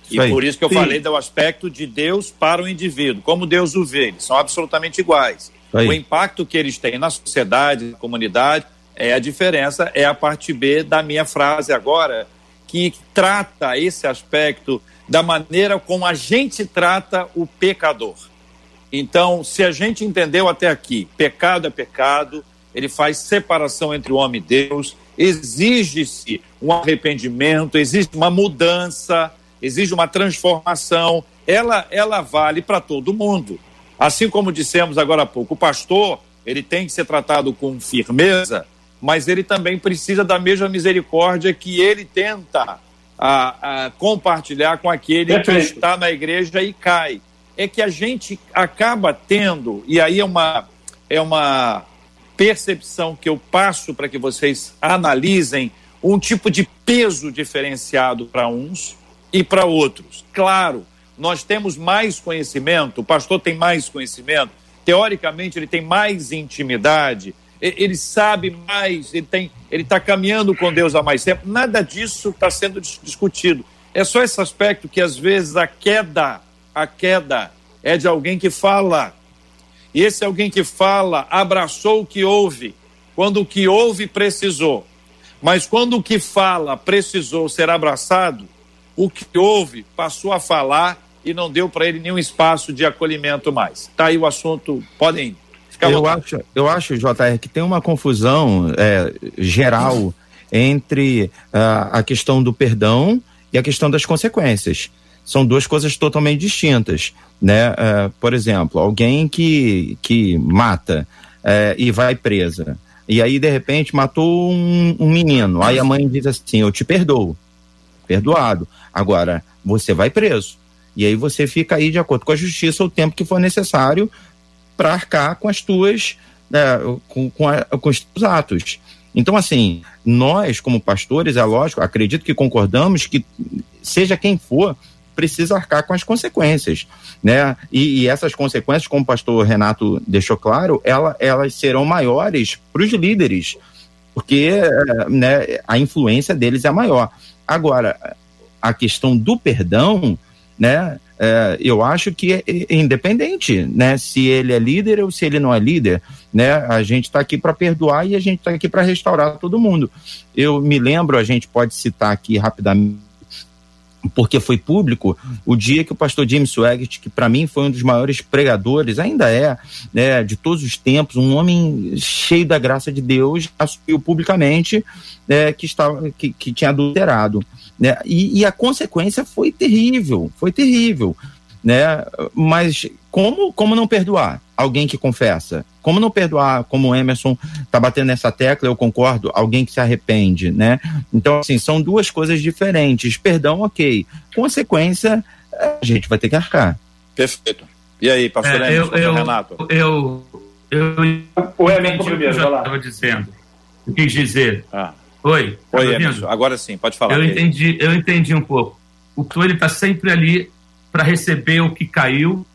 e por isso que eu Sim. falei do aspecto de Deus para o indivíduo, como Deus o vê, eles são absolutamente iguais. O impacto que eles têm na sociedade, na comunidade, é a diferença, é a parte B da minha frase agora, que trata esse aspecto da maneira como a gente trata o pecador. Então, se a gente entendeu até aqui, pecado é pecado, ele faz separação entre o homem e Deus, exige-se um arrependimento, existe uma mudança, exige uma transformação, ela, ela vale para todo mundo. Assim como dissemos agora há pouco, o pastor, ele tem que ser tratado com firmeza, mas ele também precisa da mesma misericórdia que ele tenta a, a compartilhar com aquele Perfeito. que está na igreja e cai. É que a gente acaba tendo, e aí é uma, é uma percepção que eu passo para que vocês analisem, um tipo de peso diferenciado para uns e para outros. Claro, nós temos mais conhecimento, o pastor tem mais conhecimento, teoricamente ele tem mais intimidade, ele sabe mais, ele tem, ele está caminhando com Deus há mais tempo. Nada disso está sendo discutido. É só esse aspecto que às vezes a queda, a queda é de alguém que fala. E esse alguém que fala abraçou o que ouve, quando o que ouve precisou. Mas quando o que fala precisou ser abraçado, o que ouve passou a falar e não deu para ele nenhum espaço de acolhimento mais. Está aí o assunto, podem Fica eu acho, eu acho, JR, que tem uma confusão é, geral entre uh, a questão do perdão e a questão das consequências. São duas coisas totalmente distintas, né? Uh, por exemplo, alguém que, que mata uh, e vai presa, e aí de repente matou um, um menino, aí a mãe diz assim, eu te perdoo, perdoado, agora você vai preso. E aí você fica aí de acordo com a justiça o tempo que for necessário para arcar com as tuas, né, com, com, a, com os teus atos. Então, assim, nós, como pastores, é lógico, acredito que concordamos que, seja quem for, precisa arcar com as consequências, né? E, e essas consequências, como o pastor Renato deixou claro, ela, elas serão maiores para os líderes, porque né, a influência deles é maior. Agora, a questão do perdão, né? É, eu acho que é, é independente, né? Se ele é líder ou se ele não é líder, né? A gente está aqui para perdoar e a gente está aqui para restaurar todo mundo. Eu me lembro, a gente pode citar aqui rapidamente, porque foi público, o dia que o pastor James Swaggart, que para mim foi um dos maiores pregadores, ainda é, né, de todos os tempos, um homem cheio da graça de Deus, assumiu publicamente né, que, estava, que, que tinha adulterado. Né? E, e, a consequência foi terrível, foi terrível. Né? Mas como, como não perdoar alguém que confessa? Como não perdoar, como o Emerson está batendo nessa tecla, eu concordo, alguém que se arrepende, né? Então, assim, são duas coisas diferentes. Perdão, ok. Consequência, a gente vai ter que arcar. Perfeito. E aí, pastor é, Emerson, eu, Renato? Eu, eu, eu, o Emerson primeiro, eu estava dizendo. Eu quis dizer. Ah Oi. Tá Oi, Emerson. Agora sim, pode falar. Eu entendi, eu entendi um pouco. O pastor ele está sempre ali para receber o que caiu,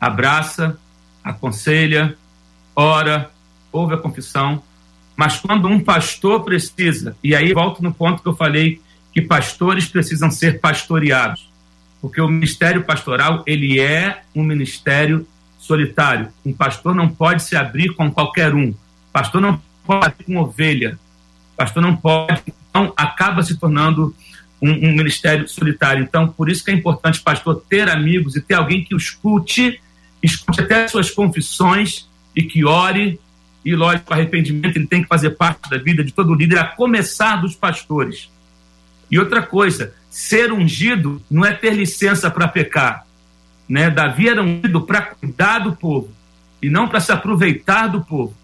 abraça, aconselha, ora, ouve a confissão. Mas quando um pastor precisa, e aí volto no ponto que eu falei que pastores precisam ser pastoreados, porque o ministério pastoral ele é um ministério solitário. Um pastor não pode se abrir com qualquer um. Pastor não pode abrir com ovelha pastor não pode, então acaba se tornando um, um, ministério solitário. Então, por isso que é importante pastor ter amigos e ter alguém que o escute, escute até suas confissões e que ore. E lógico, o arrependimento ele tem que fazer parte da vida de todo líder, a começar dos pastores. E outra coisa, ser ungido não é ter licença para pecar. Né? Davi era ungido para cuidar do povo e não para se aproveitar do povo.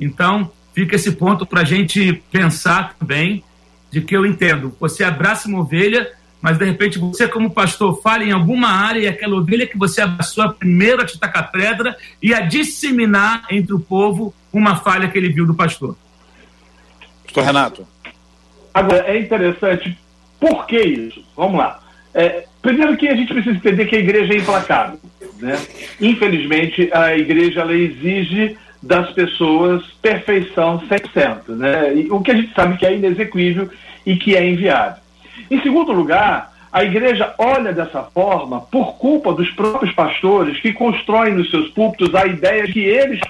Então, fica esse ponto para a gente pensar também de que eu entendo. Você abraça uma ovelha, mas de repente você, como pastor, fala em alguma área e aquela ovelha que você abraçou a primeira a te tacar pedra e a disseminar entre o povo uma falha que ele viu do pastor. Pastor Renato. Agora, é interessante. Por que isso? Vamos lá. É, primeiro que a gente precisa entender que a igreja é implacável. Né? Infelizmente, a igreja ela exige das pessoas perfeição 100%, né? E o que a gente sabe que é inexequível e que é inviável. Em segundo lugar, a igreja olha dessa forma por culpa dos próprios pastores que constroem nos seus púlpitos a ideia de que eles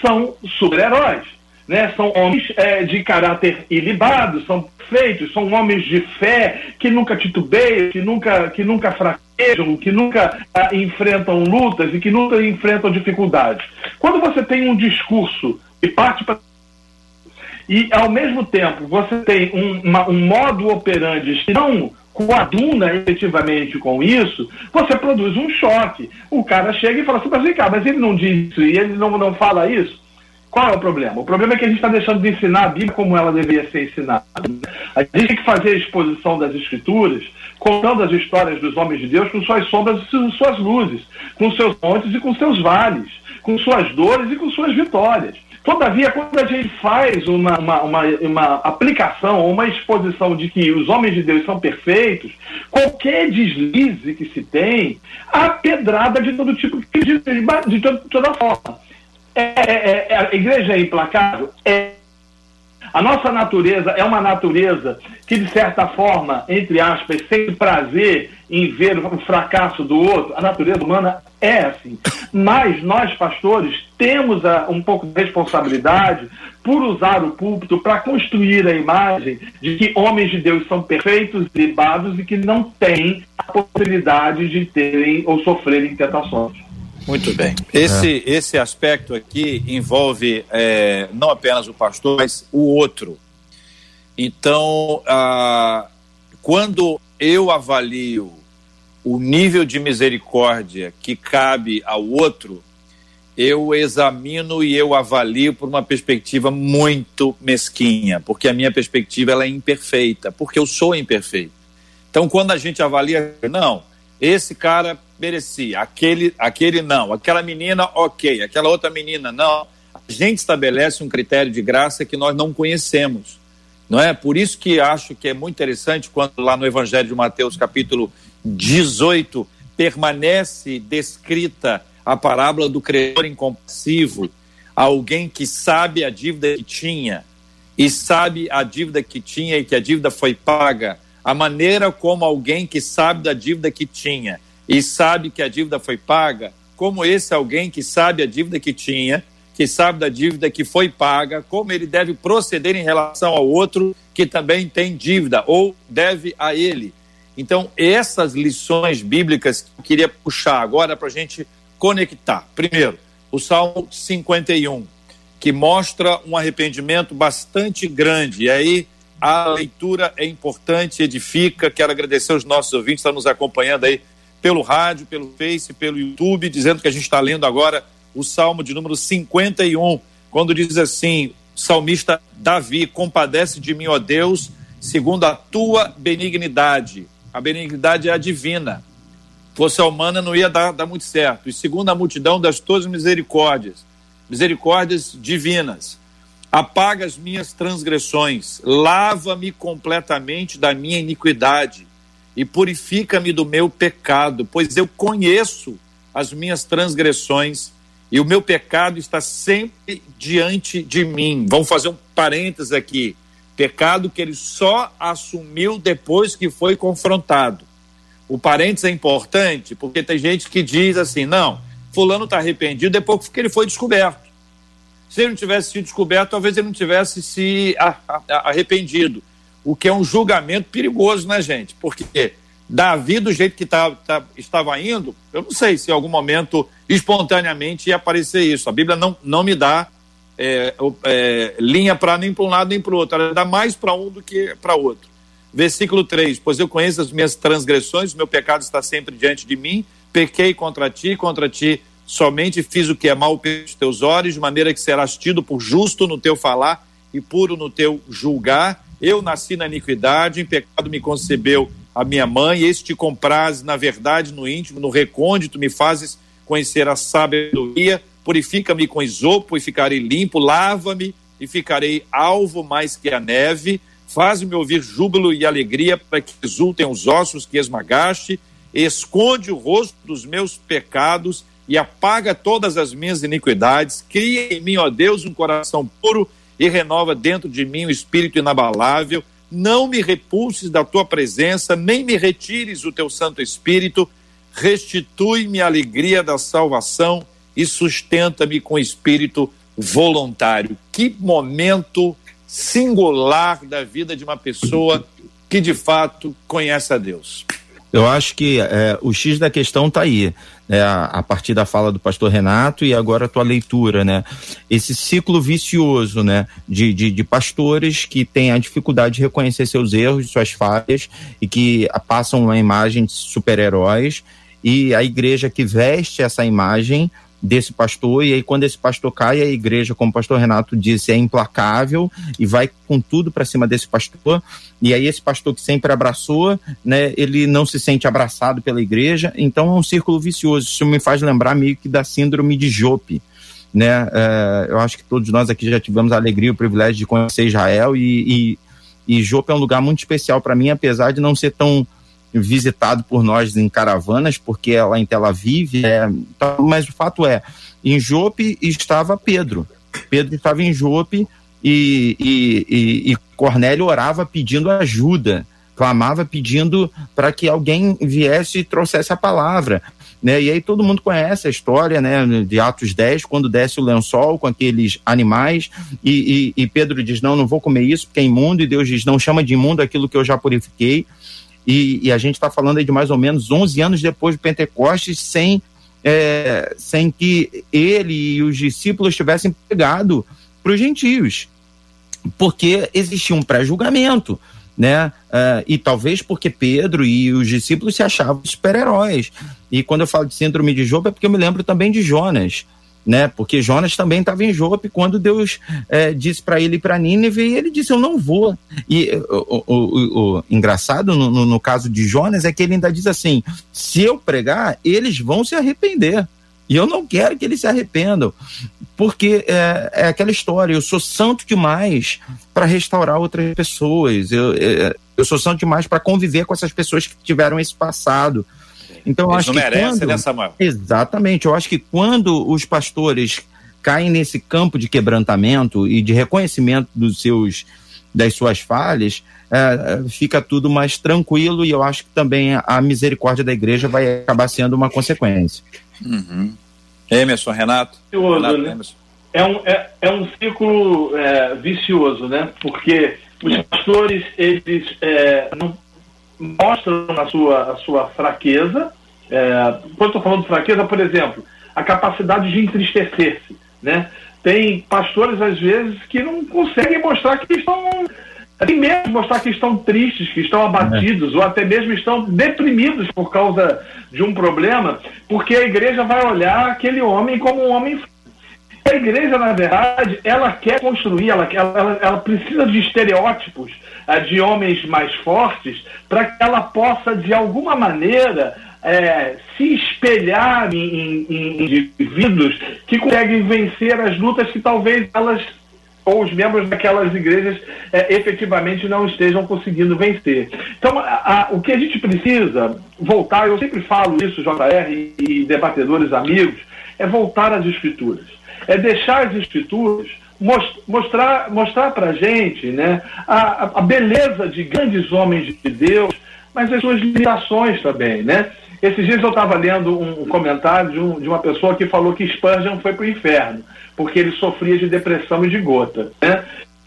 são super-heróis. Né? São homens é, de caráter ilibado, são feitos, são homens de fé que nunca titubeiam, que nunca, que nunca fraquejam, que nunca ah, enfrentam lutas e que nunca enfrentam dificuldades. Quando você tem um discurso e parte para e ao mesmo tempo você tem um, uma, um modo operandi que não coaduna efetivamente com isso, você produz um choque. O cara chega e fala assim, mas vem cá, mas ele não diz isso e ele não, não fala isso. Qual é o problema? O problema é que a gente está deixando de ensinar a Bíblia como ela deveria ser ensinada. A gente tem que fazer a exposição das Escrituras, contando as histórias dos homens de Deus com suas sombras e suas luzes, com seus montes e com seus vales, com suas dores e com suas vitórias. Todavia, quando a gente faz uma, uma, uma, uma aplicação, uma exposição de que os homens de Deus são perfeitos, qualquer deslize que se tem, há pedrada de todo tipo, de, de, de toda forma. É, é, é, a igreja é implacável? É a nossa natureza é uma natureza que, de certa forma, entre aspas, sente prazer em ver o fracasso do outro. A natureza humana é assim. Mas nós, pastores, temos a, um pouco de responsabilidade por usar o púlpito para construir a imagem de que homens de Deus são perfeitos, libados e que não têm a possibilidade de terem ou sofrerem tentações. Muito bem. Esse, é. esse aspecto aqui envolve é, não apenas o pastor, mas o outro. Então, ah, quando eu avalio o nível de misericórdia que cabe ao outro, eu examino e eu avalio por uma perspectiva muito mesquinha, porque a minha perspectiva ela é imperfeita, porque eu sou imperfeito. Então, quando a gente avalia, não, esse cara merecia, aquele, aquele não, aquela menina, ok, aquela outra menina, não. A gente estabelece um critério de graça que nós não conhecemos. Não é? Por isso que acho que é muito interessante quando lá no Evangelho de Mateus, capítulo 18, permanece descrita a parábola do credor incompassivo, alguém que sabe a dívida que tinha e sabe a dívida que tinha e que a dívida foi paga a maneira como alguém que sabe da dívida que tinha e sabe que a dívida foi paga, como esse alguém que sabe a dívida que tinha, que sabe da dívida que foi paga, como ele deve proceder em relação ao outro que também tem dívida ou deve a ele. Então, essas lições bíblicas que eu queria puxar agora para a gente conectar. Primeiro, o Salmo 51, que mostra um arrependimento bastante grande. E aí a leitura é importante, edifica. Quero agradecer aos nossos ouvintes que estão nos acompanhando aí pelo rádio, pelo Face, pelo YouTube, dizendo que a gente está lendo agora o Salmo de número 51, quando diz assim: salmista Davi, compadece de mim, ó Deus, segundo a tua benignidade. A benignidade é a divina. Fosse a humana, não ia dar, dar muito certo. E segundo a multidão das tuas misericórdias, misericórdias divinas apaga as minhas transgressões, lava-me completamente da minha iniquidade e purifica-me do meu pecado, pois eu conheço as minhas transgressões e o meu pecado está sempre diante de mim. Vamos fazer um parênteses aqui. Pecado que ele só assumiu depois que foi confrontado. O parênteses é importante porque tem gente que diz assim: não, Fulano está arrependido depois que ele foi descoberto. Se ele não tivesse sido descoberto, talvez ele não tivesse se arrependido. O que é um julgamento perigoso, né, gente? Porque Davi, do jeito que tá, tá, estava indo, eu não sei se em algum momento, espontaneamente, ia aparecer isso. A Bíblia não, não me dá é, é, linha para nem para um lado nem para o outro. Ela dá mais para um do que para outro. Versículo 3: Pois eu conheço as minhas transgressões, meu pecado está sempre diante de mim, pequei contra ti, contra ti somente fiz o que é mal pelos teus olhos, de maneira que serás tido por justo no teu falar e puro no teu julgar. Eu nasci na iniquidade, em pecado me concebeu a minha mãe, este te compraz na verdade, no íntimo, no recôndito, me fazes conhecer a sabedoria, purifica-me com isopo e ficarei limpo, lava-me e ficarei alvo mais que a neve, faz-me ouvir júbilo e alegria para que exultem os ossos que esmagaste, esconde o rosto dos meus pecados e apaga todas as minhas iniquidades. Cria em mim, ó Deus, um coração puro e renova dentro de mim um espírito inabalável. não me repulses da tua presença, nem me retires o teu Santo Espírito, restitui-me a alegria da salvação e sustenta-me com espírito voluntário. Que momento singular da vida de uma pessoa que de fato conhece a Deus. Eu acho que é, o X da questão está aí, né, a, partir da fala do pastor Renato e agora a tua leitura, né? Esse ciclo vicioso, né, de, de, de pastores que têm a dificuldade de reconhecer seus erros, suas falhas e que passam uma imagem de super-heróis e a igreja que veste essa imagem desse pastor, e aí quando esse pastor cai, a igreja, como o pastor Renato disse, é implacável e vai com tudo para cima desse pastor, e aí esse pastor que sempre abraçou, né, ele não se sente abraçado pela igreja, então é um círculo vicioso, isso me faz lembrar meio que da síndrome de Jope, né, é, eu acho que todos nós aqui já tivemos a alegria e o privilégio de conhecer Israel, e, e, e Jope é um lugar muito especial para mim, apesar de não ser tão visitado por nós em caravanas, porque lá em Tel Aviv, é, então, mas o fato é, em Jope estava Pedro. Pedro estava em Jope e, e, e, e Cornélio orava pedindo ajuda, clamava pedindo para que alguém viesse e trouxesse a palavra. Né? E aí todo mundo conhece a história né, de Atos 10, quando desce o lençol com aqueles animais, e, e, e Pedro diz: Não, não vou comer isso porque é imundo, e Deus diz: Não chama de imundo aquilo que eu já purifiquei. E, e a gente está falando aí de mais ou menos 11 anos depois do Pentecostes, sem, é, sem que ele e os discípulos tivessem pegado para os gentios, porque existia um pré-julgamento. Né? Uh, e talvez porque Pedro e os discípulos se achavam super-heróis. E quando eu falo de síndrome de Job é porque eu me lembro também de Jonas né? Porque Jonas também estava em Jope quando Deus é, disse para ele para Nínive e ele disse eu não vou. E o, o, o, o engraçado no, no, no, caso de Jonas é que ele ainda diz assim: se eu pregar, eles vão se arrepender. E eu não quero que eles se arrependam, porque é, é aquela história. Eu sou santo demais para restaurar outras pessoas. Eu, é, eu sou santo demais para conviver com essas pessoas que tiveram esse passado. Então, Eles acho não que merecem, quando... né, Samuel? Exatamente. Eu acho que quando os pastores caem nesse campo de quebrantamento e de reconhecimento dos seus das suas falhas, é, fica tudo mais tranquilo e eu acho que também a misericórdia da igreja vai acabar sendo uma consequência. Uhum. Emerson, Renato? Renato né? É um, é, é um ciclo é, vicioso, né? Porque os pastores, eles é, não mostram a sua, a sua fraqueza. É, quando estou falando de fraqueza, por exemplo, a capacidade de entristecer-se. Né? Tem pastores, às vezes, que não conseguem mostrar que estão. Nem mesmo mostrar que estão tristes, que estão abatidos, é. ou até mesmo estão deprimidos por causa de um problema, porque a igreja vai olhar aquele homem como um homem a igreja, na verdade, ela quer construir, ela, ela, ela precisa de estereótipos uh, de homens mais fortes para que ela possa, de alguma maneira, é, se espelhar em, em, em, indivíduos que conseguem vencer as lutas que talvez elas ou os membros daquelas igrejas é, efetivamente não estejam conseguindo vencer. Então, a, a, o que a gente precisa voltar, eu sempre falo isso, JR e debatedores amigos, é voltar às escrituras é deixar as escrituras mostrar mostrar para gente né, a, a beleza de grandes homens de Deus, mas as suas limitações também, né? Esses dias eu estava lendo um comentário de, um, de, uma pessoa que falou que Spurgeon foi para o inferno, porque ele sofria de depressão e de gota. Né?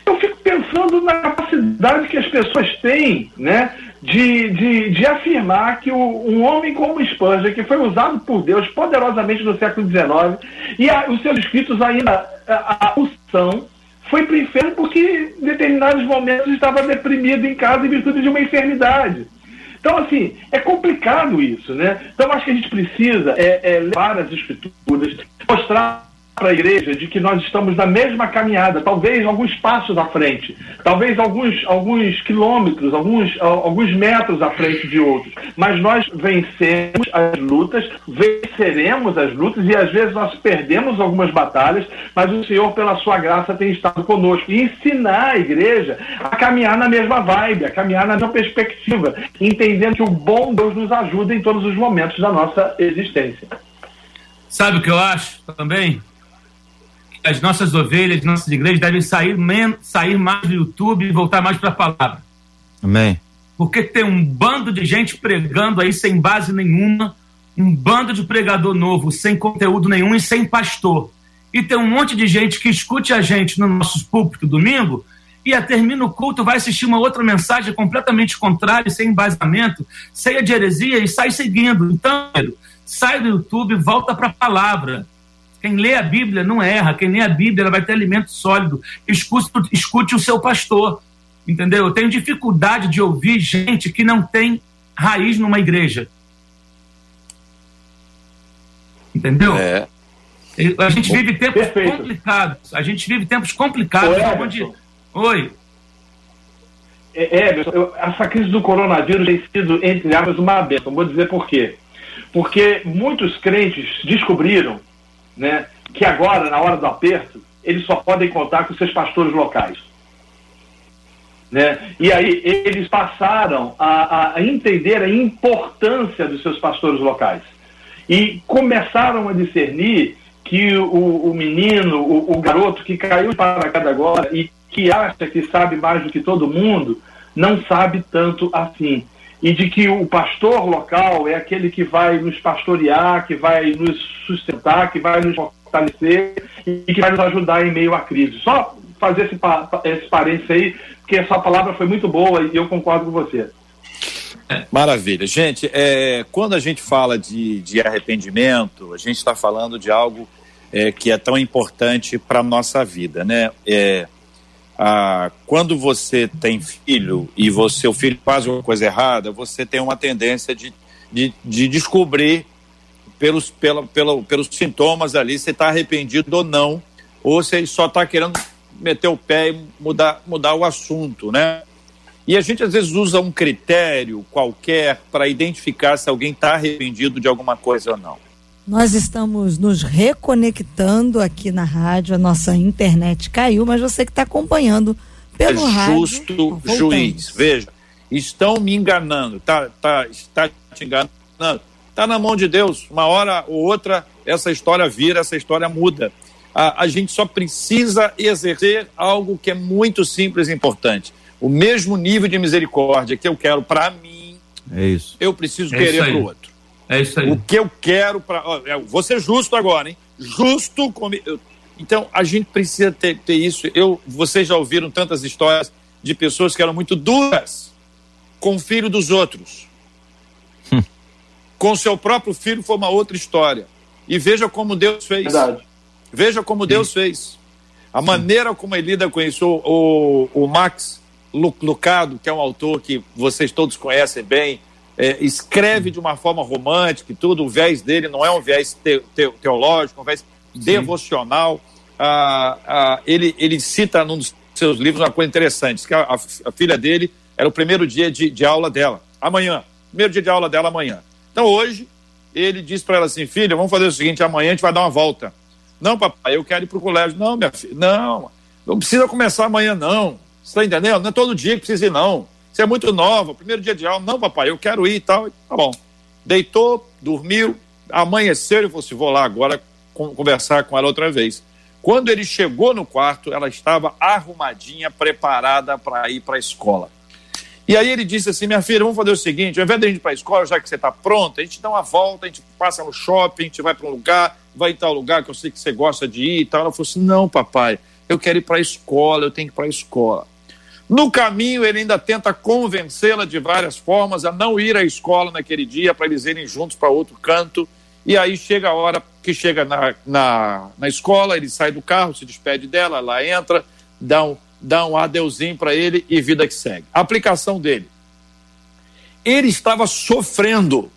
Eu fico pensando na capacidade que as pessoas têm né, de, de, de afirmar que o, um homem como Spurgeon, que foi usado por Deus poderosamente no século XIX, e a, os seus escritos ainda a, a são, foi para o inferno porque em determinados momentos estava deprimido em casa em virtude de uma enfermidade. Então, assim, é complicado isso, né? Então, acho que a gente precisa é, é levar as escrituras, mostrar para a igreja de que nós estamos na mesma caminhada, talvez alguns passos à frente, talvez alguns, alguns quilômetros, alguns, alguns metros à frente de outros, mas nós vencemos as lutas, venceremos as lutas e às vezes nós perdemos algumas batalhas, mas o Senhor, pela sua graça, tem estado conosco e ensinar a igreja a caminhar na mesma vibe, a caminhar na mesma perspectiva, entendendo que o bom Deus nos ajuda em todos os momentos da nossa existência. Sabe o que eu acho também? As nossas ovelhas, nossas igrejas devem sair, men sair mais do YouTube e voltar mais para a palavra. Amém. Porque tem um bando de gente pregando aí sem base nenhuma, um bando de pregador novo sem conteúdo nenhum e sem pastor. E tem um monte de gente que escute a gente no nosso púlpito domingo e a termina o culto, vai assistir uma outra mensagem completamente contrária, sem embasamento, cheia de heresia e sai seguindo. Então, sai do YouTube, volta para a palavra. Quem lê a Bíblia não erra, quem lê a Bíblia vai ter alimento sólido. Escute, escute o seu pastor, entendeu? Eu tenho dificuldade de ouvir gente que não tem raiz numa igreja. Entendeu? É. A gente vive tempos Perfeito. complicados. A gente vive tempos complicados. Oi, onde... Oi. É, é essa crise do coronavírus tem sido, entre aspas, uma benção. Vou dizer por quê. Porque muitos crentes descobriram né, que agora, na hora do aperto, eles só podem contar com seus pastores locais. Né? E aí eles passaram a, a entender a importância dos seus pastores locais e começaram a discernir que o, o menino, o, o, garoto que caiu para cada agora e que acha que sabe mais do que todo mundo, não sabe tanto assim. E de que o pastor local é aquele que vai nos pastorear, que vai nos sustentar, que vai nos fortalecer e que vai nos ajudar em meio à crise. Só fazer esse, esse parênteses aí, porque essa palavra foi muito boa e eu concordo com você. Maravilha. Gente, é, quando a gente fala de, de arrependimento, a gente está falando de algo é, que é tão importante para a nossa vida, né? É, a, quando você tem filho e você, seu filho faz uma coisa errada, você tem uma tendência de, de, de descobrir pelos, pela, pela, pelos sintomas ali se está arrependido ou não, ou se só está querendo meter o pé e mudar, mudar o assunto, né? E a gente às vezes usa um critério qualquer para identificar se alguém está arrependido de alguma coisa ou não. Nós estamos nos reconectando aqui na rádio, a nossa internet caiu, mas você que está acompanhando pelo é rádio. Justo juiz, veja, estão me enganando, tá, tá, está te enganando, está na mão de Deus. Uma hora ou outra essa história vira, essa história muda. A, a gente só precisa exercer algo que é muito simples e importante o mesmo nível de misericórdia que eu quero para mim, é isso. eu preciso é querer para o outro. É isso aí. O que eu quero para. É, vou ser justo agora, hein? Justo comigo. Então, a gente precisa ter, ter isso. Eu, vocês já ouviram tantas histórias de pessoas que eram muito duras com o filho dos outros. Hum. com seu próprio filho foi uma outra história. E veja como Deus fez. Verdade. Veja como Deus fez. A maneira como ele lida com isso. O, o, o Max Lucado, que é um autor que vocês todos conhecem bem, é, escreve de uma forma romântica e tudo, o viés dele não é um viés te, te, teológico, é um viés Sim. devocional. Ah, ah, ele, ele cita num dos seus livros uma coisa interessante, que a, a, a filha dele era o primeiro dia de, de, aula dela, amanhã, primeiro dia de aula dela amanhã. Então hoje, ele diz para ela assim, filha, vamos fazer o seguinte, amanhã a gente vai dar uma volta. Não, papai, eu quero ir para o colégio. Não, minha filha, não, não precisa começar amanhã, não. Você está entendendo? Não é todo dia que precisa ir, não. Você é muito nova, primeiro dia de aula. Não, papai, eu quero ir e tal. Tá bom. Deitou, dormiu, amanheceu e falou assim: vou lá agora conversar com ela outra vez. Quando ele chegou no quarto, ela estava arrumadinha, preparada para ir para a escola. E aí ele disse assim: minha filha, vamos fazer o seguinte: ao invés de a gente ir para a escola, já que você está pronta, a gente dá uma volta, a gente passa no shopping, a gente vai para um lugar, vai em tal lugar que eu sei que você gosta de ir e tal. Ela falou assim: não, papai, eu quero ir para a escola, eu tenho que ir para a escola. No caminho, ele ainda tenta convencê-la de várias formas a não ir à escola naquele dia, para eles irem juntos para outro canto. E aí chega a hora que chega na, na, na escola, ele sai do carro, se despede dela, ela entra, dá um, dá um adeuzinho para ele e vida que segue. Aplicação dele. Ele estava sofrendo,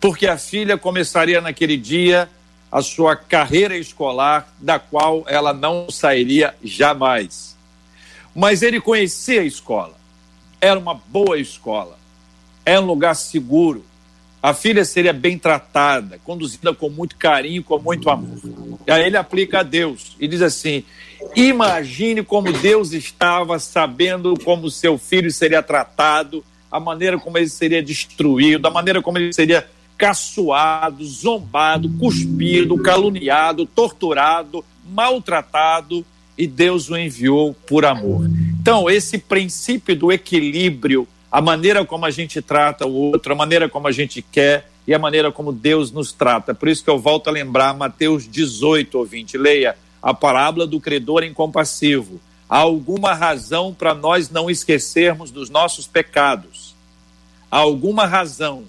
porque a filha começaria naquele dia a sua carreira escolar, da qual ela não sairia jamais mas ele conhecia a escola. Era uma boa escola. Era um lugar seguro. A filha seria bem tratada, conduzida com muito carinho, com muito amor. E aí ele aplica a Deus e diz assim: imagine como Deus estava sabendo como seu filho seria tratado, a maneira como ele seria destruído, a maneira como ele seria caçoado, zombado, cuspido, caluniado, torturado, maltratado e Deus o enviou por amor. Então, esse princípio do equilíbrio, a maneira como a gente trata o outro, a maneira como a gente quer e a maneira como Deus nos trata. Por isso que eu volto a lembrar Mateus 18, ouvinte, leia a parábola do credor incompassivo. Há alguma razão para nós não esquecermos dos nossos pecados. Há alguma razão.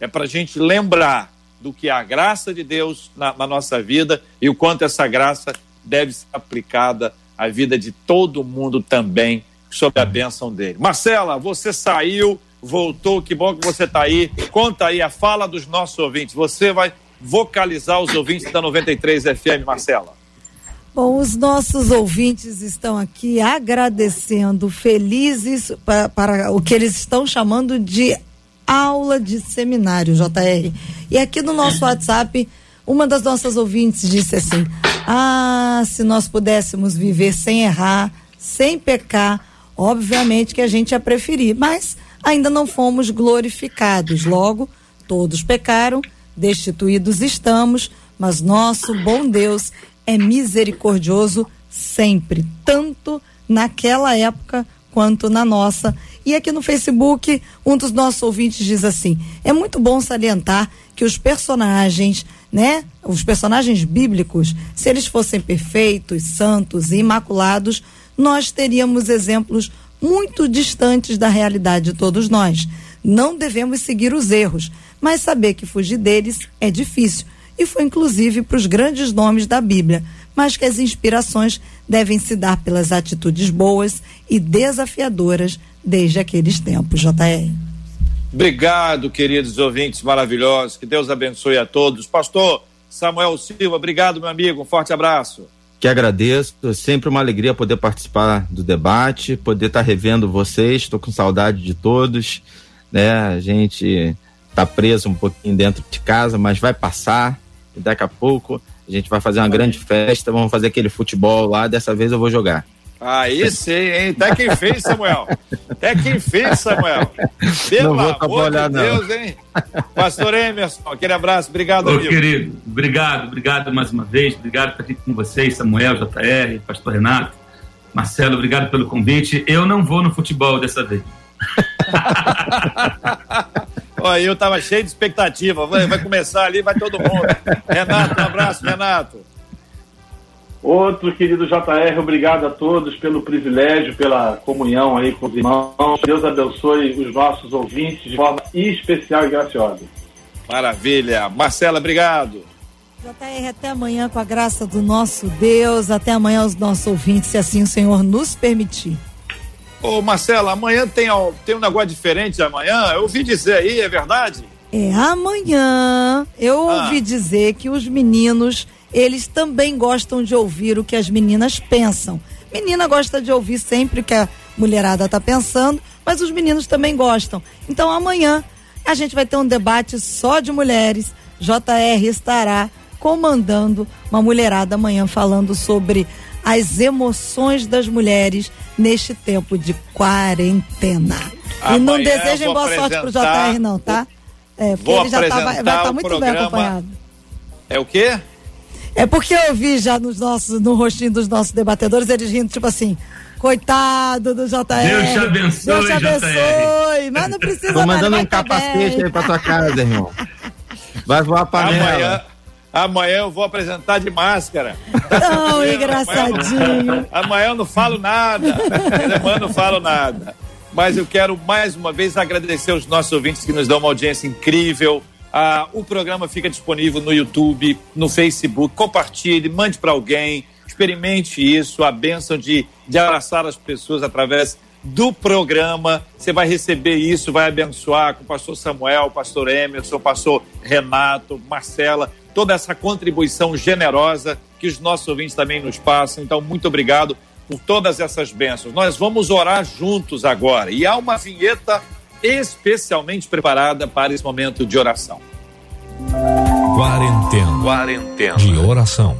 É para a gente lembrar do que é a graça de Deus na, na nossa vida e o quanto essa graça deve ser aplicada à vida de todo mundo também, sob a bênção dele. Marcela, você saiu, voltou, que bom que você está aí. Conta aí a fala dos nossos ouvintes. Você vai vocalizar os ouvintes da 93 FM, Marcela. Bom, os nossos ouvintes estão aqui agradecendo, felizes para, para o que eles estão chamando de aula de seminário, JR. E aqui no nosso WhatsApp, uma das nossas ouvintes disse assim: Ah, se nós pudéssemos viver sem errar, sem pecar, obviamente que a gente ia preferir, mas ainda não fomos glorificados. Logo, todos pecaram, destituídos estamos, mas nosso bom Deus é misericordioso sempre, tanto naquela época quanto na nossa. E aqui no Facebook, um dos nossos ouvintes diz assim: é muito bom salientar que os personagens, né, os personagens bíblicos, se eles fossem perfeitos, santos e imaculados, nós teríamos exemplos muito distantes da realidade de todos nós. Não devemos seguir os erros, mas saber que fugir deles é difícil e foi inclusive para os grandes nomes da Bíblia, mas que as inspirações devem se dar pelas atitudes boas e desafiadoras desde aqueles tempos, JR. Obrigado, queridos ouvintes maravilhosos. Que Deus abençoe a todos. Pastor Samuel Silva, obrigado, meu amigo. Um forte abraço. Que agradeço. É sempre uma alegria poder participar do debate, poder estar revendo vocês. Estou com saudade de todos. Né? A gente está preso um pouquinho dentro de casa, mas vai passar e daqui a pouco a gente vai fazer uma grande festa, vamos fazer aquele futebol lá, dessa vez eu vou jogar. Aí sim, hein? Até quem fez, Samuel. Até quem fez, Samuel. Pelo não vou amor de Deus, não. hein? Pastor Emerson, aquele abraço. Obrigado, Ô, amigo. querido, obrigado, obrigado mais uma vez. Obrigado por estar aqui com vocês, Samuel, JR, Pastor Renato, Marcelo, obrigado pelo convite. Eu não vou no futebol dessa vez. Olha, eu tava cheio de expectativa. Vai, vai começar ali, vai todo mundo. Renato, um abraço, Renato. Outro querido JR, obrigado a todos pelo privilégio, pela comunhão aí com os irmãos. Deus abençoe os nossos ouvintes de forma especial e graciosa. Maravilha. Marcela, obrigado. JR, até amanhã com a graça do nosso Deus. Até amanhã os nossos ouvintes, se assim o Senhor nos permitir. Ô, Marcela, amanhã tem, tem um negócio diferente amanhã? Eu ouvi dizer aí, é verdade? É, amanhã eu ah. ouvi dizer que os meninos, eles também gostam de ouvir o que as meninas pensam. Menina gosta de ouvir sempre o que a mulherada tá pensando, mas os meninos também gostam. Então amanhã a gente vai ter um debate só de mulheres. JR estará comandando uma mulherada amanhã falando sobre as emoções das mulheres neste tempo de quarentena. Amanhã e não desejem boa sorte pro JR, não, tá? É, porque ele já tá, vai estar tá muito bem acompanhado. É o quê? É porque eu vi já nos nossos, no rostinho dos nossos debatedores, eles rindo, tipo assim. Coitado do JR. Deus te abençoe, Deus te abençoe. JR. Mas não precisa Tô mandando um capacete aí pra tua casa, irmão. Vai voar a panela. Amanhã, Amanhã eu vou apresentar de máscara. Tão engraçadinho. Amanhã, amanhã eu não falo nada. Amanhã eu não falo nada. Mas eu quero mais uma vez agradecer aos nossos ouvintes que nos dão uma audiência incrível. Ah, o programa fica disponível no YouTube, no Facebook. Compartilhe, mande para alguém, experimente isso, a bênção de, de abraçar as pessoas através do programa. Você vai receber isso, vai abençoar com o pastor Samuel, o pastor Emerson, o pastor Renato, Marcela toda essa contribuição generosa que os nossos ouvintes também nos passam. Então, muito obrigado por todas essas bênçãos. Nós vamos orar juntos agora e há uma vinheta especialmente preparada para esse momento de oração. Quarentena. Quarentena. De oração.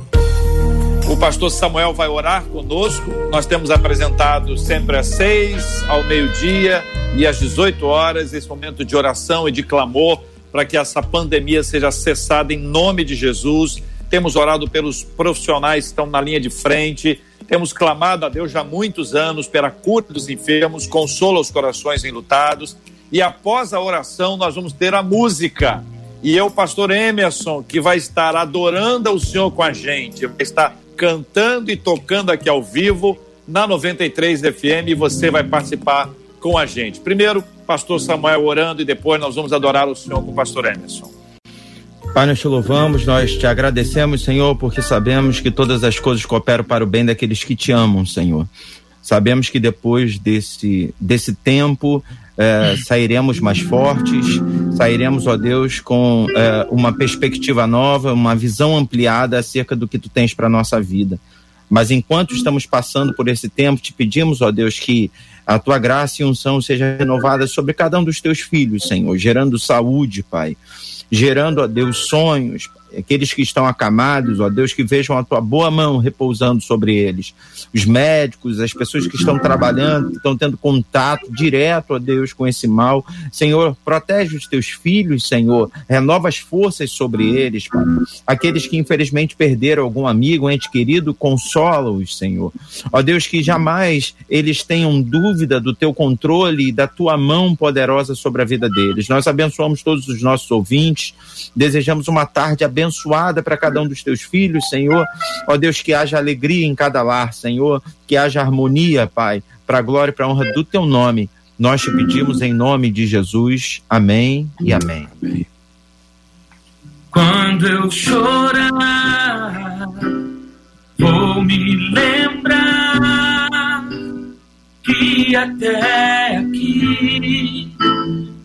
O pastor Samuel vai orar conosco. Nós temos apresentado sempre às seis, ao meio-dia e às 18 horas esse momento de oração e de clamor para que essa pandemia seja cessada em nome de Jesus. temos orado pelos profissionais que estão na linha de frente, temos clamado a Deus já há muitos anos pela cura dos enfermos, consola os corações enlutados. E após a oração, nós vamos ter a música. E eu, pastor Emerson, que vai estar adorando o Senhor com a gente, vai estar cantando e tocando aqui ao vivo na 93 FM e você vai participar com a gente. Primeiro, pastor Samuel orando e depois nós vamos adorar o Senhor com o pastor Emerson. Pai, nós te louvamos, nós te agradecemos, Senhor, porque sabemos que todas as coisas cooperam para o bem daqueles que te amam, Senhor. Sabemos que depois desse, desse tempo é, sairemos mais fortes, sairemos, ó Deus, com é, uma perspectiva nova, uma visão ampliada acerca do que tu tens para nossa vida. Mas enquanto estamos passando por esse tempo, te pedimos, ó Deus, que a tua graça e unção seja renovada sobre cada um dos teus filhos, Senhor, gerando saúde, Pai gerando, ó Deus, sonhos, aqueles que estão acamados, ó Deus, que vejam a tua boa mão repousando sobre eles. Os médicos, as pessoas que estão trabalhando, que estão tendo contato direto, ó Deus, com esse mal. Senhor, protege os teus filhos, Senhor. Renova as forças sobre eles, Pai. Aqueles que infelizmente perderam algum amigo, um ente querido, consola-os, Senhor. Ó Deus, que jamais eles tenham dúvida do teu controle e da tua mão poderosa sobre a vida deles. Nós abençoamos todos os nossos ouvintes, desejamos uma tarde abençoada abençoada para cada um dos teus filhos, Senhor. Ó Deus, que haja alegria em cada lar, Senhor, que haja harmonia, Pai, para a glória e para a honra do teu nome. Nós te pedimos em nome de Jesus. Amém e amém. Quando eu chorar, vou me lembrar que até aqui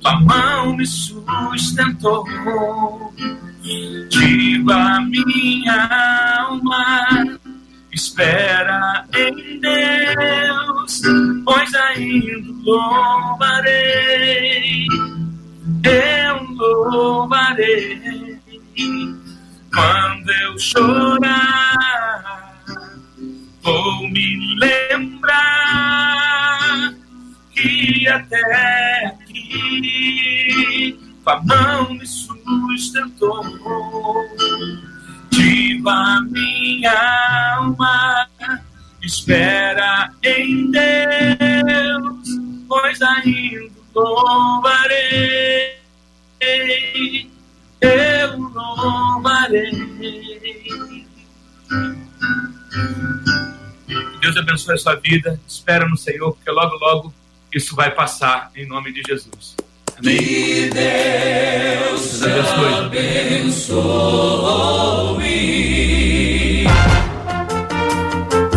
tua mão me sustentou Digo a minha alma, espera em Deus, pois ainda louvarei, eu louvarei. Quando eu chorar, vou me lembrar que até aqui a mão me sustentou. Digo a minha alma, espera em Deus, pois ainda louvarei, eu louvarei. Deus abençoe a sua vida, espera no Senhor, porque logo, logo isso vai passar, em nome de Jesus. Que Deus abençoe.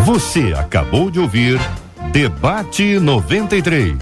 Você acabou de ouvir Debate 93.